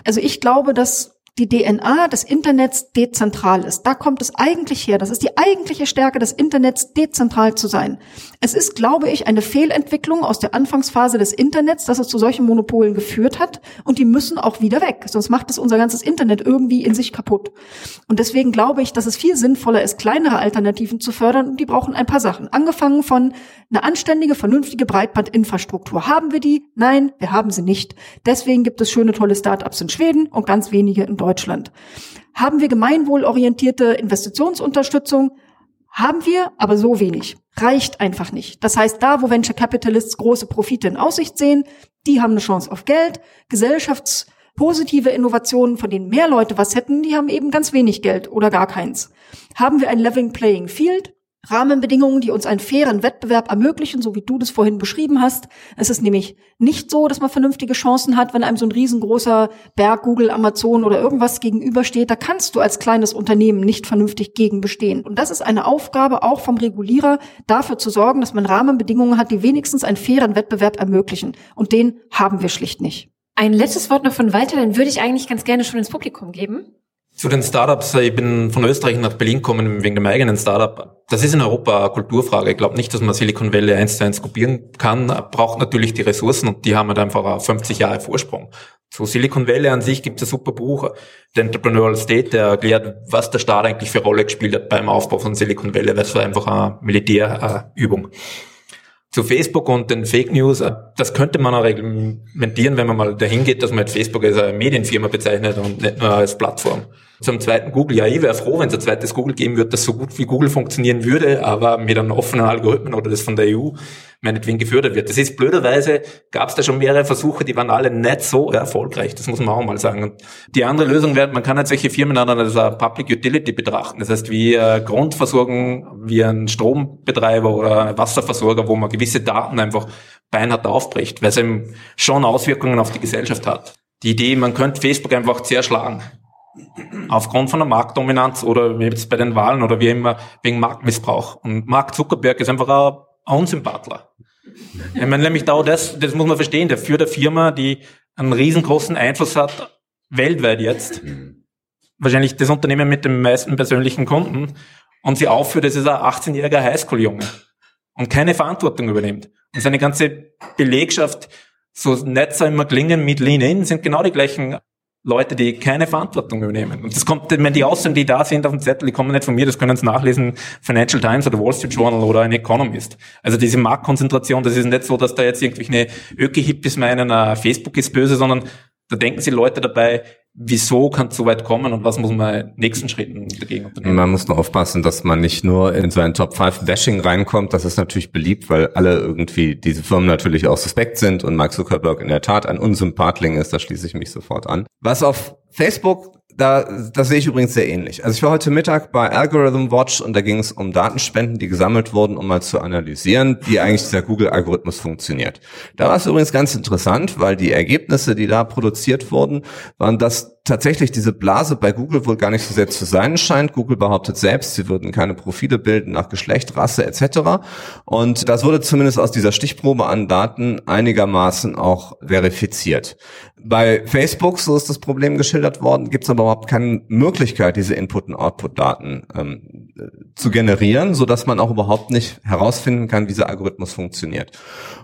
Also ich glaube, dass die DNA des Internets dezentral ist. Da kommt es eigentlich her. Das ist die eigentliche Stärke des Internets, dezentral zu sein. Es ist, glaube ich, eine Fehlentwicklung aus der Anfangsphase des Internets, dass es zu solchen Monopolen geführt hat. Und die müssen auch wieder weg. Sonst macht es unser ganzes Internet irgendwie in sich kaputt. Und deswegen glaube ich, dass es viel sinnvoller ist, kleinere Alternativen zu fördern. Und die brauchen ein paar Sachen. Angefangen von eine anständige, vernünftige Breitbandinfrastruktur. Haben wir die? Nein, wir haben sie nicht. Deswegen gibt es schöne, tolle Startups in Schweden und ganz wenige in Deutschland. Deutschland. Haben wir gemeinwohlorientierte Investitionsunterstützung? Haben wir, aber so wenig. Reicht einfach nicht. Das heißt, da, wo Venture Capitalists große Profite in Aussicht sehen, die haben eine Chance auf Geld. Gesellschaftspositive Innovationen, von denen mehr Leute was hätten, die haben eben ganz wenig Geld oder gar keins. Haben wir ein Leveling Playing Field? Rahmenbedingungen, die uns einen fairen Wettbewerb ermöglichen, so wie du das vorhin beschrieben hast. Es ist nämlich nicht so, dass man vernünftige Chancen hat, wenn einem so ein riesengroßer Berg Google, Amazon oder irgendwas gegenübersteht. Da kannst du als kleines Unternehmen nicht vernünftig gegen bestehen. Und das ist eine Aufgabe auch vom Regulierer, dafür zu sorgen, dass man Rahmenbedingungen hat, die wenigstens einen fairen Wettbewerb ermöglichen. Und den haben wir schlicht nicht.
Ein letztes Wort noch von Walter, dann würde ich eigentlich ganz gerne schon ins Publikum geben.
Zu den Startups, ich bin von Österreich nach Berlin gekommen wegen dem eigenen Startup. Das ist in Europa eine Kulturfrage. Ich glaube nicht, dass man Silicon Valley eins zu eins kopieren kann. Braucht natürlich die Ressourcen und die haben halt einfach 50 Jahre Vorsprung. Zu Silicon Valley an sich gibt es ein super Buch, der Entrepreneurial State, der erklärt, was der Staat eigentlich für Rolle gespielt hat beim Aufbau von Silicon Valley. Das war einfach eine Militärübung zu Facebook und den Fake News, äh, das könnte man auch reglementieren, wenn man mal dahin geht, dass man halt Facebook als eine Medienfirma bezeichnet und nicht nur als Plattform. Zum zweiten Google, ja, ich wäre froh, wenn es ein zweites Google geben würde, das so gut wie Google funktionieren würde, aber mit einem offenen Algorithmen oder das von der EU meinetwegen gefördert wird. Das ist blöderweise, gab es da schon mehrere Versuche, die waren alle nicht so erfolgreich, das muss man auch mal sagen. Und die andere Lösung wäre, man kann halt solche Firmen dann als Public Utility betrachten. Das heißt, wie Grundversorgung, wie ein Strombetreiber oder ein Wasserversorger, wo man gewisse Daten einfach beinhart aufbricht, weil es eben schon Auswirkungen auf die Gesellschaft hat. Die Idee, man könnte Facebook einfach zerschlagen. Aufgrund von der Marktdominanz oder jetzt bei den Wahlen oder wie immer wegen Marktmissbrauch. Und Mark Zuckerberg ist einfach ein Unsympathler. Ich meine, nämlich da das, das muss man verstehen, der führt eine Firma, die einen riesengroßen Einfluss hat, weltweit jetzt. Wahrscheinlich das Unternehmen mit den meisten persönlichen Kunden. Und sie aufführt, das ist ein 18-jähriger Highschool-Junge. Und keine Verantwortung übernimmt. Und seine ganze Belegschaft, so nett soll immer klingen mit Lean In, sind genau die gleichen Leute, die keine Verantwortung übernehmen. Und das kommt, wenn die Aussagen, die da sind auf dem Zettel, die kommen nicht von mir, das können Sie nachlesen, Financial Times oder Wall Street Journal oder ein Economist. Also diese Marktkonzentration, das ist nicht so, dass da jetzt irgendwelche Öki-Hippies meinen, uh, Facebook ist böse, sondern da denken sie Leute dabei, wieso kann es so weit kommen und was muss man in nächsten Schritten dagegen unternehmen?
Man muss nur aufpassen, dass man nicht nur in so ein Top 5 Bashing reinkommt. Das ist natürlich beliebt, weil alle irgendwie diese Firmen natürlich auch suspekt sind und Mark Zuckerberg in der Tat ein Unsympathling ist. Da schließe ich mich sofort an. Was auf Facebook da, das sehe ich übrigens sehr ähnlich. Also ich war heute Mittag bei Algorithm Watch und da ging es um Datenspenden, die gesammelt wurden, um mal zu analysieren, wie eigentlich dieser Google-Algorithmus funktioniert. Da war es übrigens ganz interessant, weil die Ergebnisse, die da produziert wurden, waren, dass tatsächlich diese Blase bei Google wohl gar nicht so sehr zu sein scheint. Google behauptet selbst, sie würden keine Profile bilden nach Geschlecht, Rasse etc. Und das wurde zumindest aus dieser Stichprobe an Daten einigermaßen auch verifiziert. Bei Facebook, so ist das Problem geschildert worden, gibt es aber überhaupt keine Möglichkeit, diese Input- und Output-Daten ähm, zu generieren, so dass man auch überhaupt nicht herausfinden kann, wie dieser Algorithmus funktioniert.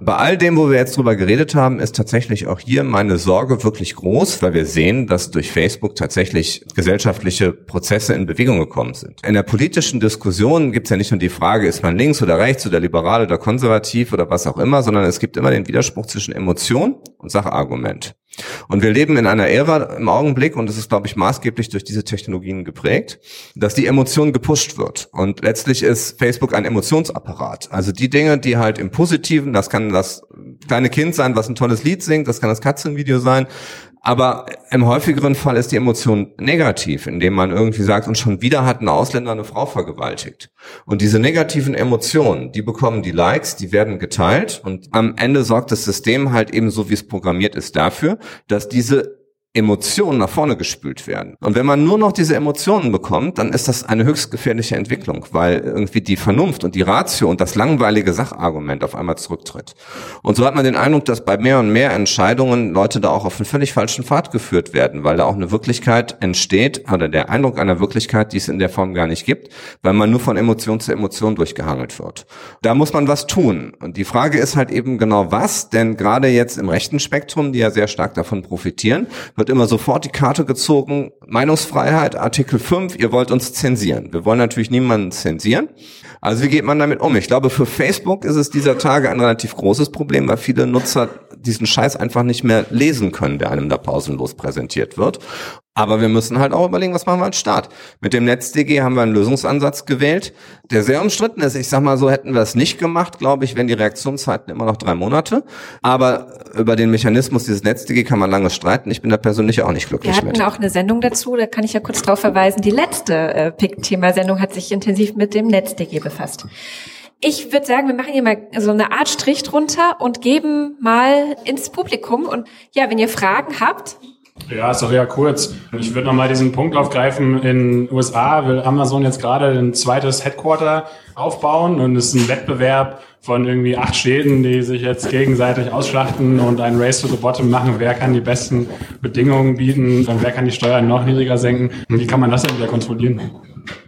Bei all dem, wo wir jetzt drüber geredet haben, ist tatsächlich auch hier meine Sorge wirklich groß, weil wir sehen, dass durch Facebook tatsächlich gesellschaftliche Prozesse in Bewegung gekommen sind. In der politischen Diskussion gibt es ja nicht nur die Frage, ist man links oder rechts oder liberal oder konservativ oder was auch immer, sondern es gibt immer den Widerspruch zwischen Emotion und Sachargument. Und wir leben in einer Ära im Augenblick, und es ist, glaube ich, maßgeblich durch diese Technologien geprägt, dass die Emotion gepusht wird. Und letztlich ist Facebook ein Emotionsapparat. Also die Dinge, die halt im Positiven, das kann das kleine Kind sein, was ein tolles Lied singt, das kann das Katzenvideo sein, aber im häufigeren Fall ist die Emotion negativ, indem man irgendwie sagt, und schon wieder hat ein Ausländer eine Frau vergewaltigt. Und diese negativen Emotionen, die bekommen die Likes, die werden geteilt und am Ende sorgt das System halt eben so, wie es programmiert ist, dafür, dass diese Emotionen nach vorne gespült werden. Und wenn man nur noch diese Emotionen bekommt, dann ist das eine höchst gefährliche Entwicklung, weil irgendwie die Vernunft und die Ratio und das langweilige Sachargument auf einmal zurücktritt. Und so hat man den Eindruck, dass bei mehr und mehr Entscheidungen Leute da auch auf einen völlig falschen Pfad geführt werden, weil da auch eine Wirklichkeit entsteht oder der Eindruck einer Wirklichkeit, die es in der Form gar nicht gibt, weil man nur von Emotion zu Emotion durchgehangelt wird. Da muss man was tun. Und die Frage ist halt eben genau was, denn gerade jetzt im rechten Spektrum, die ja sehr stark davon profitieren, wird immer sofort die Karte gezogen, Meinungsfreiheit, Artikel 5, ihr wollt uns zensieren. Wir wollen natürlich niemanden zensieren. Also wie geht man damit um? Ich glaube, für Facebook ist es dieser Tage ein relativ großes Problem, weil viele Nutzer diesen Scheiß einfach nicht mehr lesen können, der einem da pausenlos präsentiert wird. Aber wir müssen halt auch überlegen, was machen wir als Staat. Mit dem NetzDG haben wir einen Lösungsansatz gewählt, der sehr umstritten ist. Ich sag mal so, hätten wir es nicht gemacht, glaube ich, wären die Reaktionszeiten immer noch drei Monate. Aber über den Mechanismus dieses NetzDG kann man lange streiten. Ich bin da persönlich auch nicht glücklich
mit. Wir hatten
mit.
auch eine Sendung dazu, da kann ich ja kurz drauf verweisen. Die letzte äh, PIC-Thema-Sendung hat sich intensiv mit dem NetzDG befasst. Ich würde sagen, wir machen hier mal so eine Art Strich drunter und geben mal ins Publikum. Und ja, wenn ihr Fragen habt,
ja, ist doch eher kurz. Ich würde nochmal diesen Punkt aufgreifen. In USA will Amazon jetzt gerade ein zweites Headquarter aufbauen und es ist ein Wettbewerb von irgendwie acht Städten, die sich jetzt gegenseitig ausschlachten und ein Race to the Bottom machen. Wer kann die besten Bedingungen bieten und wer kann die Steuern noch niedriger senken? Und wie kann man das denn wieder kontrollieren?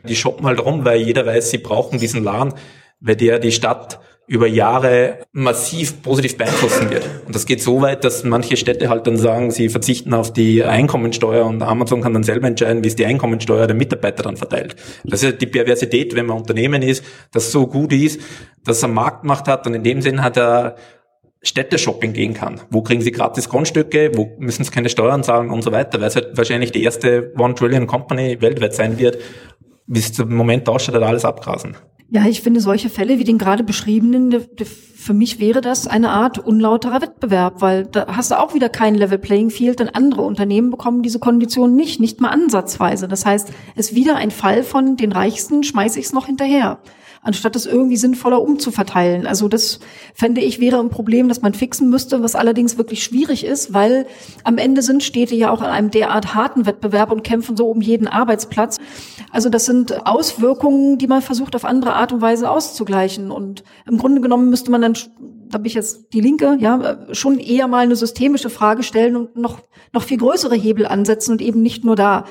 Die shoppen halt rum, weil jeder weiß, sie brauchen diesen Laden, weil der die Stadt über Jahre massiv positiv beeinflussen wird. Und das geht so weit, dass manche Städte halt dann sagen, sie verzichten auf die Einkommensteuer und Amazon kann dann selber entscheiden, wie es die Einkommensteuer der Mitarbeiter dann verteilt. Das ist die Perversität, wenn man Unternehmen ist, das so gut ist, dass er Marktmacht hat und in dem Sinn hat er Städte-Shopping gehen kann. Wo kriegen sie gratis Grundstücke, wo müssen sie keine Steuern zahlen und so weiter, weil es halt wahrscheinlich die erste One-Trillion-Company weltweit sein wird, es im Moment ausschaut, hat alles abgrasen.
Ja, ich finde solche Fälle wie den gerade beschriebenen, für mich wäre das eine Art unlauterer Wettbewerb, weil da hast du auch wieder kein Level Playing Field, denn andere Unternehmen bekommen diese Konditionen nicht, nicht mal ansatzweise. Das heißt, es ist wieder ein Fall von den Reichsten, schmeiße ich es noch hinterher anstatt es irgendwie sinnvoller umzuverteilen. Also das fände ich wäre ein Problem, das man fixen müsste, was allerdings wirklich schwierig ist, weil am Ende sind Städte ja auch in einem derart harten Wettbewerb und kämpfen so um jeden Arbeitsplatz. Also das sind Auswirkungen, die man versucht auf andere Art und Weise auszugleichen. Und im Grunde genommen müsste man dann da bin ich jetzt die Linke, ja, schon eher mal eine systemische Frage stellen und noch, noch viel größere Hebel ansetzen und eben nicht nur da.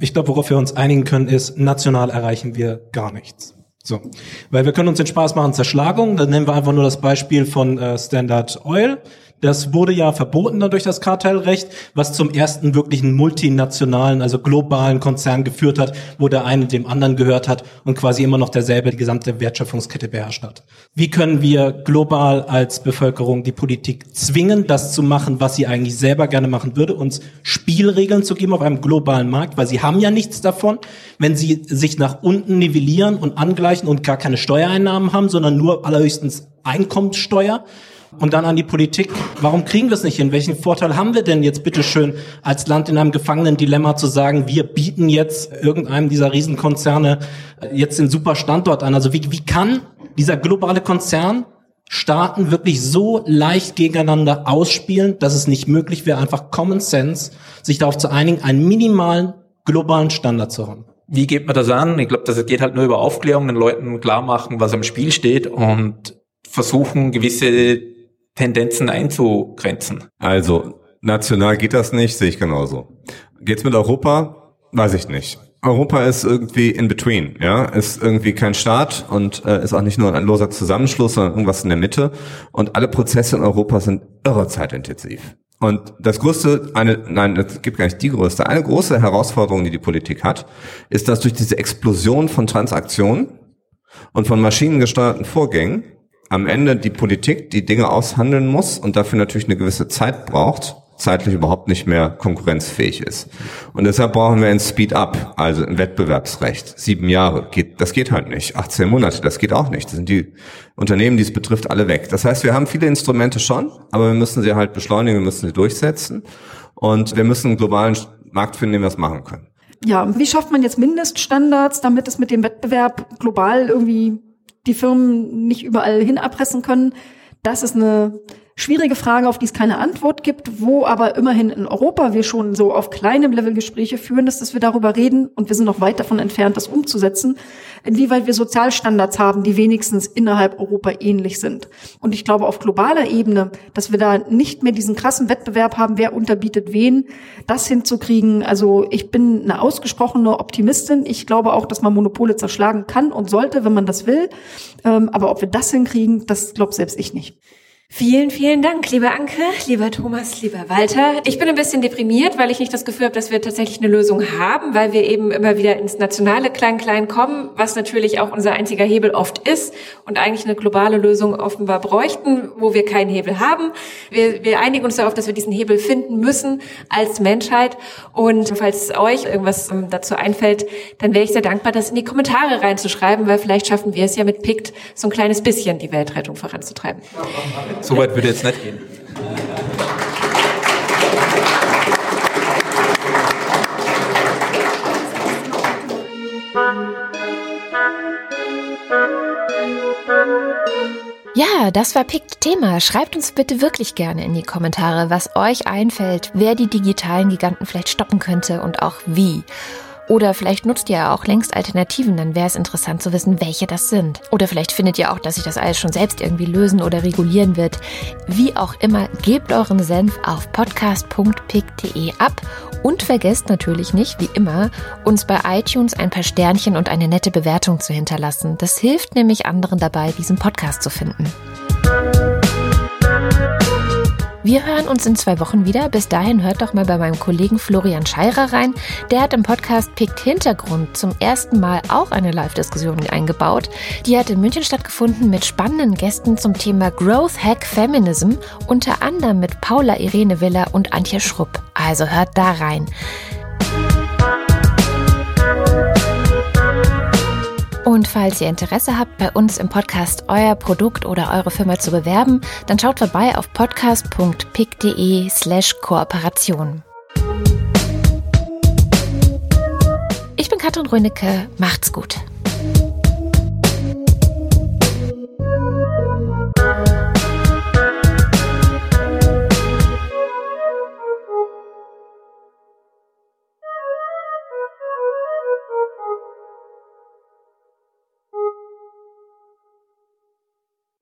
Ich glaube, worauf wir uns einigen können, ist, national erreichen wir gar nichts. So, weil wir können uns den Spaß machen, Zerschlagung. Dann nehmen wir einfach nur das Beispiel von äh, Standard Oil. Das wurde ja verboten dann durch das Kartellrecht, was zum ersten wirklichen multinationalen, also globalen Konzern geführt hat, wo der eine dem anderen gehört hat und quasi immer noch derselbe die gesamte Wertschöpfungskette beherrscht hat. Wie können wir global als Bevölkerung die Politik zwingen, das zu machen, was sie eigentlich selber gerne machen würde, uns Spielregeln zu geben auf einem globalen Markt, weil sie haben ja nichts davon, wenn sie sich nach unten nivellieren und angleichen und gar keine Steuereinnahmen haben, sondern nur allerhöchstens Einkommenssteuer und dann an die Politik, warum kriegen wir es nicht hin? Welchen Vorteil haben wir denn jetzt bitteschön als Land in einem Gefangenen-Dilemma zu sagen, wir bieten jetzt irgendeinem dieser Riesenkonzerne jetzt den super Standort an? Also wie, wie kann dieser globale Konzern Staaten wirklich so leicht gegeneinander ausspielen, dass es nicht möglich wäre, einfach Common Sense, sich darauf zu einigen, einen minimalen globalen Standard zu haben?
Wie geht man das an? Ich glaube, das geht halt nur über Aufklärung, den Leuten klar machen, was am Spiel steht und versuchen, gewisse Tendenzen einzugrenzen?
Also, national geht das nicht, sehe ich genauso. Geht's mit Europa? Weiß ich nicht. Europa ist irgendwie in between, ja, ist irgendwie kein Staat und äh, ist auch nicht nur ein loser Zusammenschluss, sondern irgendwas in der Mitte. Und alle Prozesse in Europa sind irre zeitintensiv. Und das größte, eine, nein, es gibt gar nicht die größte, eine große Herausforderung, die die Politik hat, ist, dass durch diese Explosion von Transaktionen und von maschinengesteuerten Vorgängen am Ende die Politik die Dinge aushandeln muss und dafür natürlich eine gewisse Zeit braucht, zeitlich überhaupt nicht mehr konkurrenzfähig ist. Und deshalb brauchen wir ein Speed-up, also ein Wettbewerbsrecht. Sieben Jahre, geht, das geht halt nicht. 18 Monate, das geht auch nicht. Das sind die Unternehmen, die es betrifft, alle weg. Das heißt, wir haben viele Instrumente schon, aber wir müssen sie halt beschleunigen, wir müssen sie durchsetzen und wir müssen einen globalen Markt finden, den wir das machen können.
Ja, wie schafft man jetzt Mindeststandards, damit es mit dem Wettbewerb global irgendwie die Firmen nicht überall hin erpressen können. Das ist eine schwierige Frage, auf die es keine Antwort gibt, wo aber immerhin in Europa wir schon so auf kleinem Level Gespräche führen, dass, dass wir darüber reden und wir sind noch weit davon entfernt, das umzusetzen, inwieweit wir Sozialstandards haben, die wenigstens innerhalb Europa ähnlich sind. Und ich glaube auf globaler Ebene, dass wir da nicht mehr diesen krassen Wettbewerb haben, wer unterbietet wen, das hinzukriegen. Also ich bin eine ausgesprochene Optimistin. Ich glaube auch, dass man Monopole zerschlagen kann und sollte, wenn man das will. Ähm, aber ob wir das hinkriegen, das glaube selbst ich nicht.
Vielen, vielen Dank, lieber Anke, lieber Thomas, lieber Walter. Ich bin ein bisschen deprimiert, weil ich nicht das Gefühl habe, dass wir tatsächlich eine Lösung haben, weil wir eben immer wieder ins nationale Klein-Klein kommen, was natürlich auch unser einziger Hebel oft ist und eigentlich eine globale Lösung offenbar bräuchten, wo wir keinen Hebel haben. Wir, wir einigen uns darauf, dass wir diesen Hebel finden müssen als Menschheit. Und falls euch irgendwas ähm, dazu einfällt, dann wäre ich sehr dankbar, das in die Kommentare reinzuschreiben, weil vielleicht schaffen wir es ja mit PICT so ein kleines bisschen die Weltrettung voranzutreiben.
So weit würde jetzt nicht gehen.
Ja, das war Pikt Thema. Schreibt uns bitte wirklich gerne in die Kommentare, was euch einfällt, wer die digitalen Giganten vielleicht stoppen könnte und auch wie. Oder vielleicht nutzt ihr ja auch längst Alternativen, dann wäre es interessant zu wissen, welche das sind. Oder vielleicht findet ihr auch, dass sich das alles schon selbst irgendwie lösen oder regulieren wird. Wie auch immer, gebt euren Senf auf podcast.pick.de ab und vergesst natürlich nicht, wie immer, uns bei iTunes ein paar Sternchen und eine nette Bewertung zu hinterlassen. Das hilft nämlich anderen dabei, diesen Podcast zu finden. Wir hören uns in zwei Wochen wieder. Bis dahin hört doch mal bei meinem Kollegen Florian Scheirer rein. Der hat im Podcast Picked Hintergrund zum ersten Mal auch eine Live-Diskussion eingebaut. Die hat in München stattgefunden mit spannenden Gästen zum Thema Growth Hack Feminism, unter anderem mit Paula Irene Willer und Antje Schrupp. Also hört da rein. Und falls ihr Interesse habt, bei uns im Podcast euer Produkt oder eure Firma zu bewerben, dann schaut vorbei auf podcast.pick.de slash Kooperation. Ich bin Katrin Rönecke, macht's gut.